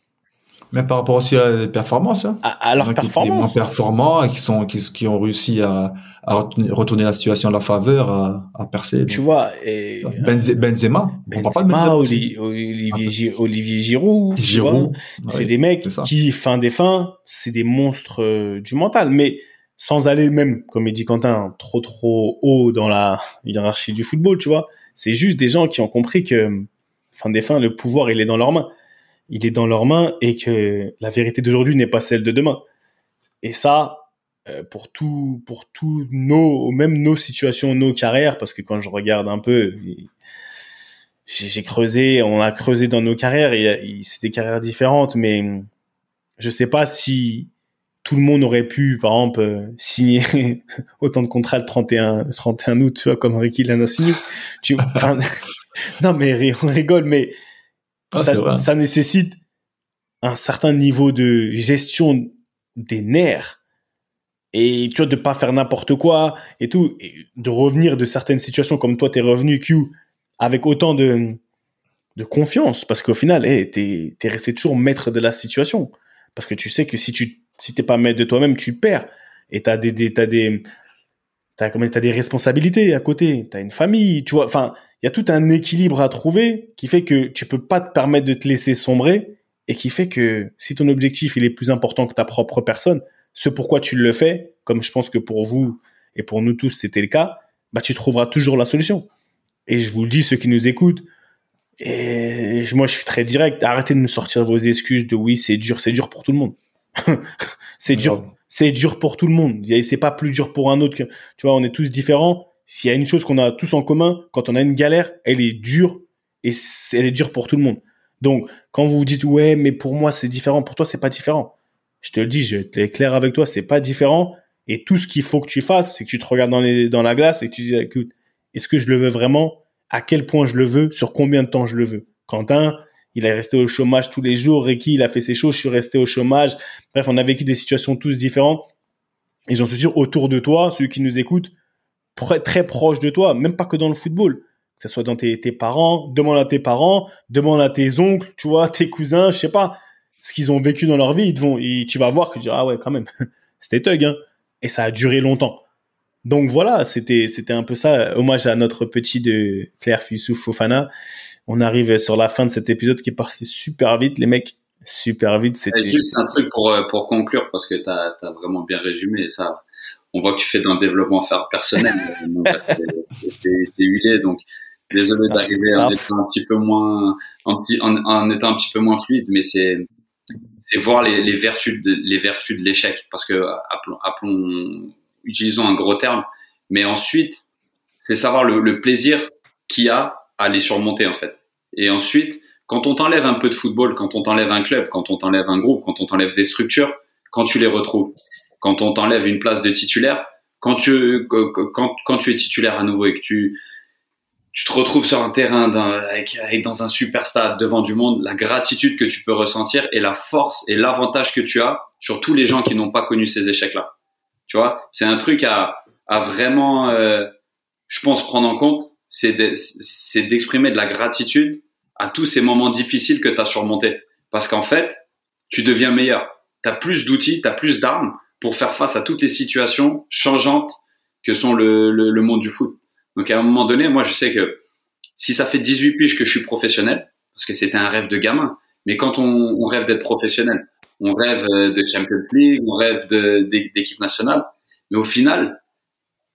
Même par rapport aussi à des performances. Hein. À, à leurs performances. Qui moins performants et qui, sont, qui, qui ont réussi à, à, retourner la situation à leur faveur, à, à percer. Tu vois. Et, Benzema. Benzema, on pas Olivier, Olivier, Olivier Giroud. Giroud. C'est des mecs qui, fin des fins, c'est des monstres euh, du mental. Mais sans aller même, comme il dit Quentin, trop trop haut dans la hiérarchie du football, tu vois. C'est juste des gens qui ont compris que, fin des fins, le pouvoir, il est dans leurs mains. Il est dans leurs mains et que la vérité d'aujourd'hui n'est pas celle de demain. Et ça, euh, pour tout, pour tous nos, même nos situations, nos carrières, parce que quand je regarde un peu, j'ai creusé, on a creusé dans nos carrières et c'est des carrières différentes, mais je sais pas si tout le monde aurait pu, par exemple, euh, signer <laughs> autant de contrats le 31, 31 août, comme Ricky l'a signé. <laughs> Non, mais on rigole, mais ah, ça, ça, nécessite un certain niveau de gestion des nerfs et tu vois de pas faire n'importe quoi et tout, et de revenir de certaines situations comme toi t'es revenu Q avec autant de de confiance parce qu'au final, hey, t'es es resté toujours maître de la situation parce que tu sais que si tu si t'es pas maître de toi-même, tu perds. Et t'as des, des t'as des, t'as des responsabilités à côté. T'as une famille, tu vois. Enfin, il y a tout un équilibre à trouver qui fait que tu peux pas te permettre de te laisser sombrer et qui fait que si ton objectif il est plus important que ta propre personne, ce pourquoi tu le fais, comme je pense que pour vous et pour nous tous c'était le cas, bah tu trouveras toujours la solution. Et je vous le dis, ceux qui nous écoutent, et moi je suis très direct, arrêtez de me sortir vos excuses de oui c'est dur, c'est dur pour tout le monde. <laughs> c'est dur, c'est dur pour tout le monde. C'est pas plus dur pour un autre que, tu vois, on est tous différents. S'il y a une chose qu'on a tous en commun, quand on a une galère, elle est dure et elle est dure pour tout le monde. Donc, quand vous vous dites, ouais, mais pour moi, c'est différent, pour toi, c'est pas différent. Je te le dis, je te clair avec toi, c'est pas différent. Et tout ce qu'il faut que tu fasses, c'est que tu te regardes dans la glace et que tu dis, écoute, est-ce que je le veux vraiment? À quel point je le veux? Sur combien de temps je le veux? Quentin, il est resté au chômage tous les jours. Ricky, il a fait ses choses, je suis resté au chômage. Bref, on a vécu des situations tous différentes. Et j'en suis sûr, autour de toi, celui qui nous écoute, très, très proche de toi, même pas que dans le football. Que ce soit dans tes, parents, demande à tes parents, demande à tes oncles, tu vois, tes cousins, je sais pas, ce qu'ils ont vécu dans leur vie, ils vont, tu vas voir que tu dis, ah ouais, quand même, <laughs> c'était thug, hein. Et ça a duré longtemps. Donc voilà, c'était, c'était un peu ça, hommage à notre petit de Claire Fissouf Fofana on arrive sur la fin de cet épisode qui est passé super vite, les mecs. Super vite. C'était juste un truc pour, euh, pour conclure parce que tu as, vraiment bien résumé ça. On voit que tu fais le développement personnel. <laughs> c'est huilé, donc désolé d'arriver en étant un petit peu moins, en, un petit peu moins fluide, mais c'est c'est voir les, les, vertus de les vertus de l'échec parce que appelons, appelons utilisons un gros terme, mais ensuite c'est savoir le, le plaisir qu'il y a à les surmonter en fait. Et ensuite, quand on t'enlève un peu de football, quand on t'enlève un club, quand on t'enlève un groupe, quand on t'enlève des structures, quand tu les retrouves, quand on t'enlève une place de titulaire, quand tu quand, quand tu es titulaire à nouveau et que tu tu te retrouves sur un terrain dans, avec, avec, dans un super stade devant du monde, la gratitude que tu peux ressentir et la force et l'avantage que tu as sur tous les gens qui n'ont pas connu ces échecs-là. Tu vois, c'est un truc à, à vraiment, euh, je pense, prendre en compte c'est d'exprimer de, la gratitude à tous ces moments difficiles que tu as surmontés. Parce qu'en fait, tu deviens meilleur. Tu as plus d'outils, tu as plus d'armes pour faire face à toutes les situations changeantes que sont le, le, monde du foot. Donc à un moment donné, moi je sais que si ça fait 18 piges que je suis professionnel, parce que c'était un rêve de gamin, mais quand on, on rêve d'être professionnel, on rêve de Champions League, on rêve d'équipe nationale, mais au final,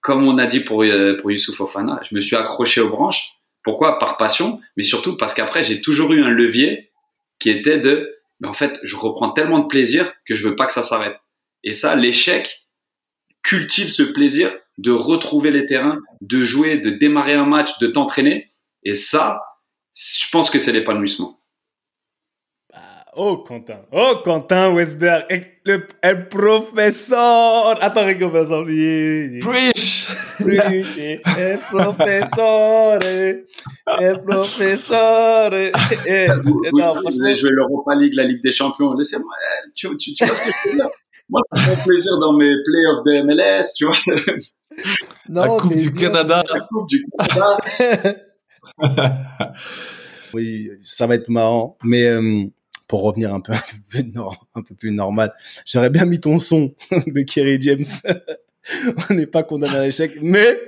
comme on a dit pour, euh, pour Youssouf Ofana, je me suis accroché aux branches. Pourquoi? Par passion, mais surtout parce qu'après, j'ai toujours eu un levier qui était de, mais en fait, je reprends tellement de plaisir que je veux pas que ça s'arrête. Et ça, l'échec cultive ce plaisir de retrouver les terrains, de jouer, de démarrer un match, de t'entraîner. Et ça, je pense que c'est l'épanouissement. Oh, Quentin. Oh, Quentin Westberg. Le, le professeur. Attends, Rico va s'ennuyer. Preach! Preach. <laughs> El professeur. El professeur. Eh, eh, Vous, non, vous franchement, allez jouer l'Europa League, la Ligue des Champions. Laissez-moi. eh, Tu, tu, tu vois ce que je veux dire? Moi, ça me fait plaisir dans mes playoffs de MLS, tu vois. La Coupe mais du bien. Canada. La Coupe du Canada. <laughs> Oui, ça va être marrant. Mais euh, pour revenir un peu, <laughs> un peu plus nor- un peu plus normal, j'aurais bien mis ton son <laughs> de Kerry James. On n'est pas condamné à l'échec, mais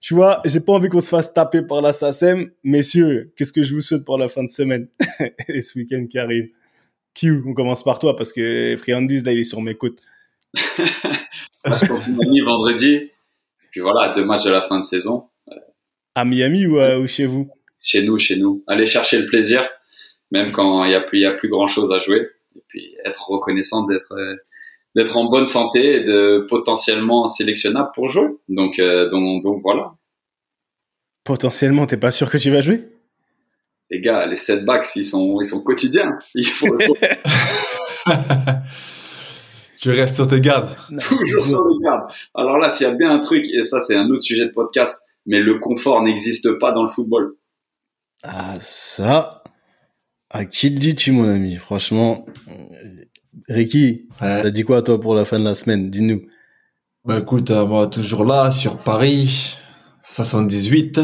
tu vois, j'ai pas envie qu'on se fasse taper par la SACEM. Messieurs, qu'est-ce que je vous souhaite pour la fin de semaine et ce week-end qui arrive? Q, on commence par toi parce que Friandis, là, il est sur mes côtes. <laughs> Miami vendredi. Puis voilà, deux matchs de la fin de saison. À Miami ou, euh, ou chez vous? Chez nous, chez nous. Aller chercher le plaisir, même quand il y a plus, y a plus grand chose à jouer. Et puis être reconnaissant d'être, euh, d'être en bonne santé et de potentiellement sélectionnable pour jouer. Donc, euh, donc, donc voilà. Potentiellement, t'es pas sûr que tu vas jouer? Les gars, les setbacks, ils sont, ils sont quotidiens. Il faut, <laughs> Tu <laughs> restes sur tes gardes. toujours sur les gardes. Alors là, s'il y a bien un truc, et ça, c'est un autre sujet de podcast, mais le confort n'existe pas dans le football. Ah, ça. À qui le dis-tu, mon ami? Franchement, Ricky, Ouais. t'as dit quoi, toi, pour la fin de la semaine? Dis-nous. Bah écoute, euh, moi toujours là sur Paris 78.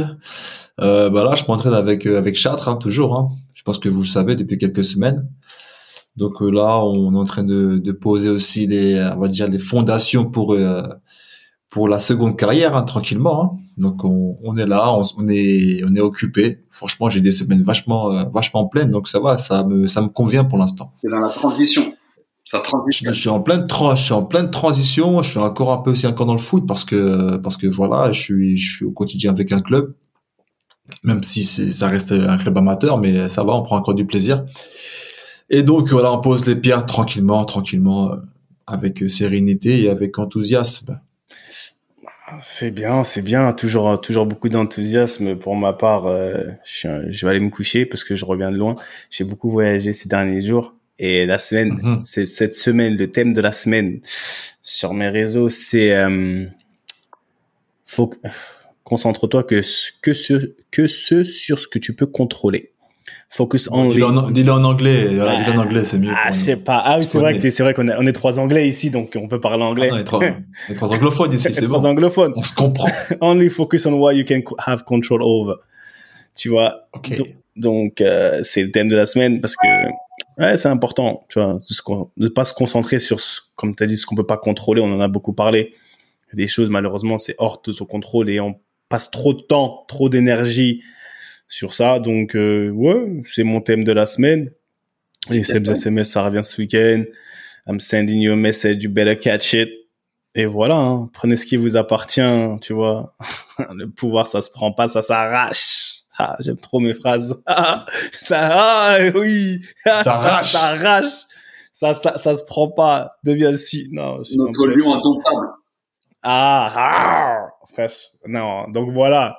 Euh, bah là, je m'entraîne avec euh, avec Châtres hein, toujours. Hein. Je pense que vous le savez depuis quelques semaines. Donc euh, là, on est en train de, de poser aussi les, on va dire les fondations pour euh, pour la seconde carrière hein, tranquillement. Hein. Donc on, on est là, on, on est on est occupé. Franchement, j'ai des semaines vachement euh, vachement pleines, donc ça va, ça me ça me convient pour l'instant. C'est dans la transition. Ça Je, transition. je suis en pleine je suis en pleine transition. Je suis encore un peu aussi encore dans le foot parce que parce que voilà, je suis je suis au quotidien avec un club, même si ça reste un club amateur, mais ça va, on prend encore du plaisir. Et donc voilà, on pose les pierres tranquillement, tranquillement, euh, avec euh, sérénité et avec enthousiasme. C'est bien, c'est bien. Toujours, toujours beaucoup d'enthousiasme. Pour ma part, euh, je, vais aller me coucher parce que je reviens de loin. J'ai beaucoup voyagé ces derniers jours. Et la semaine, Mhm. c'est cette semaine, le thème de la semaine sur mes réseaux, c'est euh, faut que- concentre-toi que que ce que ce sur ce que tu peux contrôler. Focus only. Dis-le en, anglais, voilà, dis-le en anglais, c'est mieux. Ah, je sais pas. Ah oui, c'est vrai que c'est vrai qu'on est, on est trois anglais ici, donc on peut parler Ah anglais. les trois, les trois anglophones ici, <laughs> c'est trois bon. anglophones. On se comprend. <laughs> Only focus on what you can have control over. Tu vois. Ok. Donc, donc, euh, c'est le thème de la semaine parce que ouais, c'est important, tu vois, de de pas se concentrer sur, ce, comme tu as dit, ce qu'on peut pas contrôler. On en a beaucoup parlé. Des choses, malheureusement, c'est hors de son contrôle et on passe trop de temps, trop d'énergie sur ça. Donc, euh, ouais, c'est mon thème de la semaine. Les Sebs SMS, ça revient ce week-end. I'm sending you a message, you better catch it. Et voilà, hein, prenez ce qui vous appartient, tu vois. <laughs> Le pouvoir, ça se prend pas, ça s'arrache. Ah, j'aime trop mes phrases. <laughs> Ah, ça, ah, oui. <laughs> Ça arrache. ça arrache. Ça, ça, ça se prend pas. Deviens le si. Non, je suis un Notre lion indomptable. ah, ah, frère. Non, donc voilà.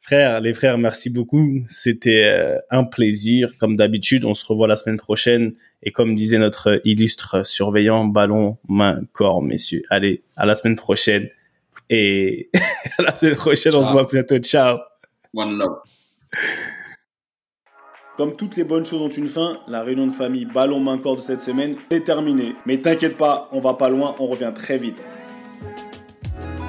Frère, les frères, merci beaucoup. C'était euh, un plaisir. Comme d'habitude, on se revoit la semaine prochaine. Et comme disait notre illustre surveillant, ballon, main, corps, messieurs. Allez, à la semaine prochaine. Et <laughs> à la semaine prochaine, on se voit bientôt. Ciao. One love. Comme toutes les bonnes choses ont une fin, la réunion de famille ballon main corps de cette semaine est terminée. Mais t'inquiète pas, on va pas loin, on revient très vite.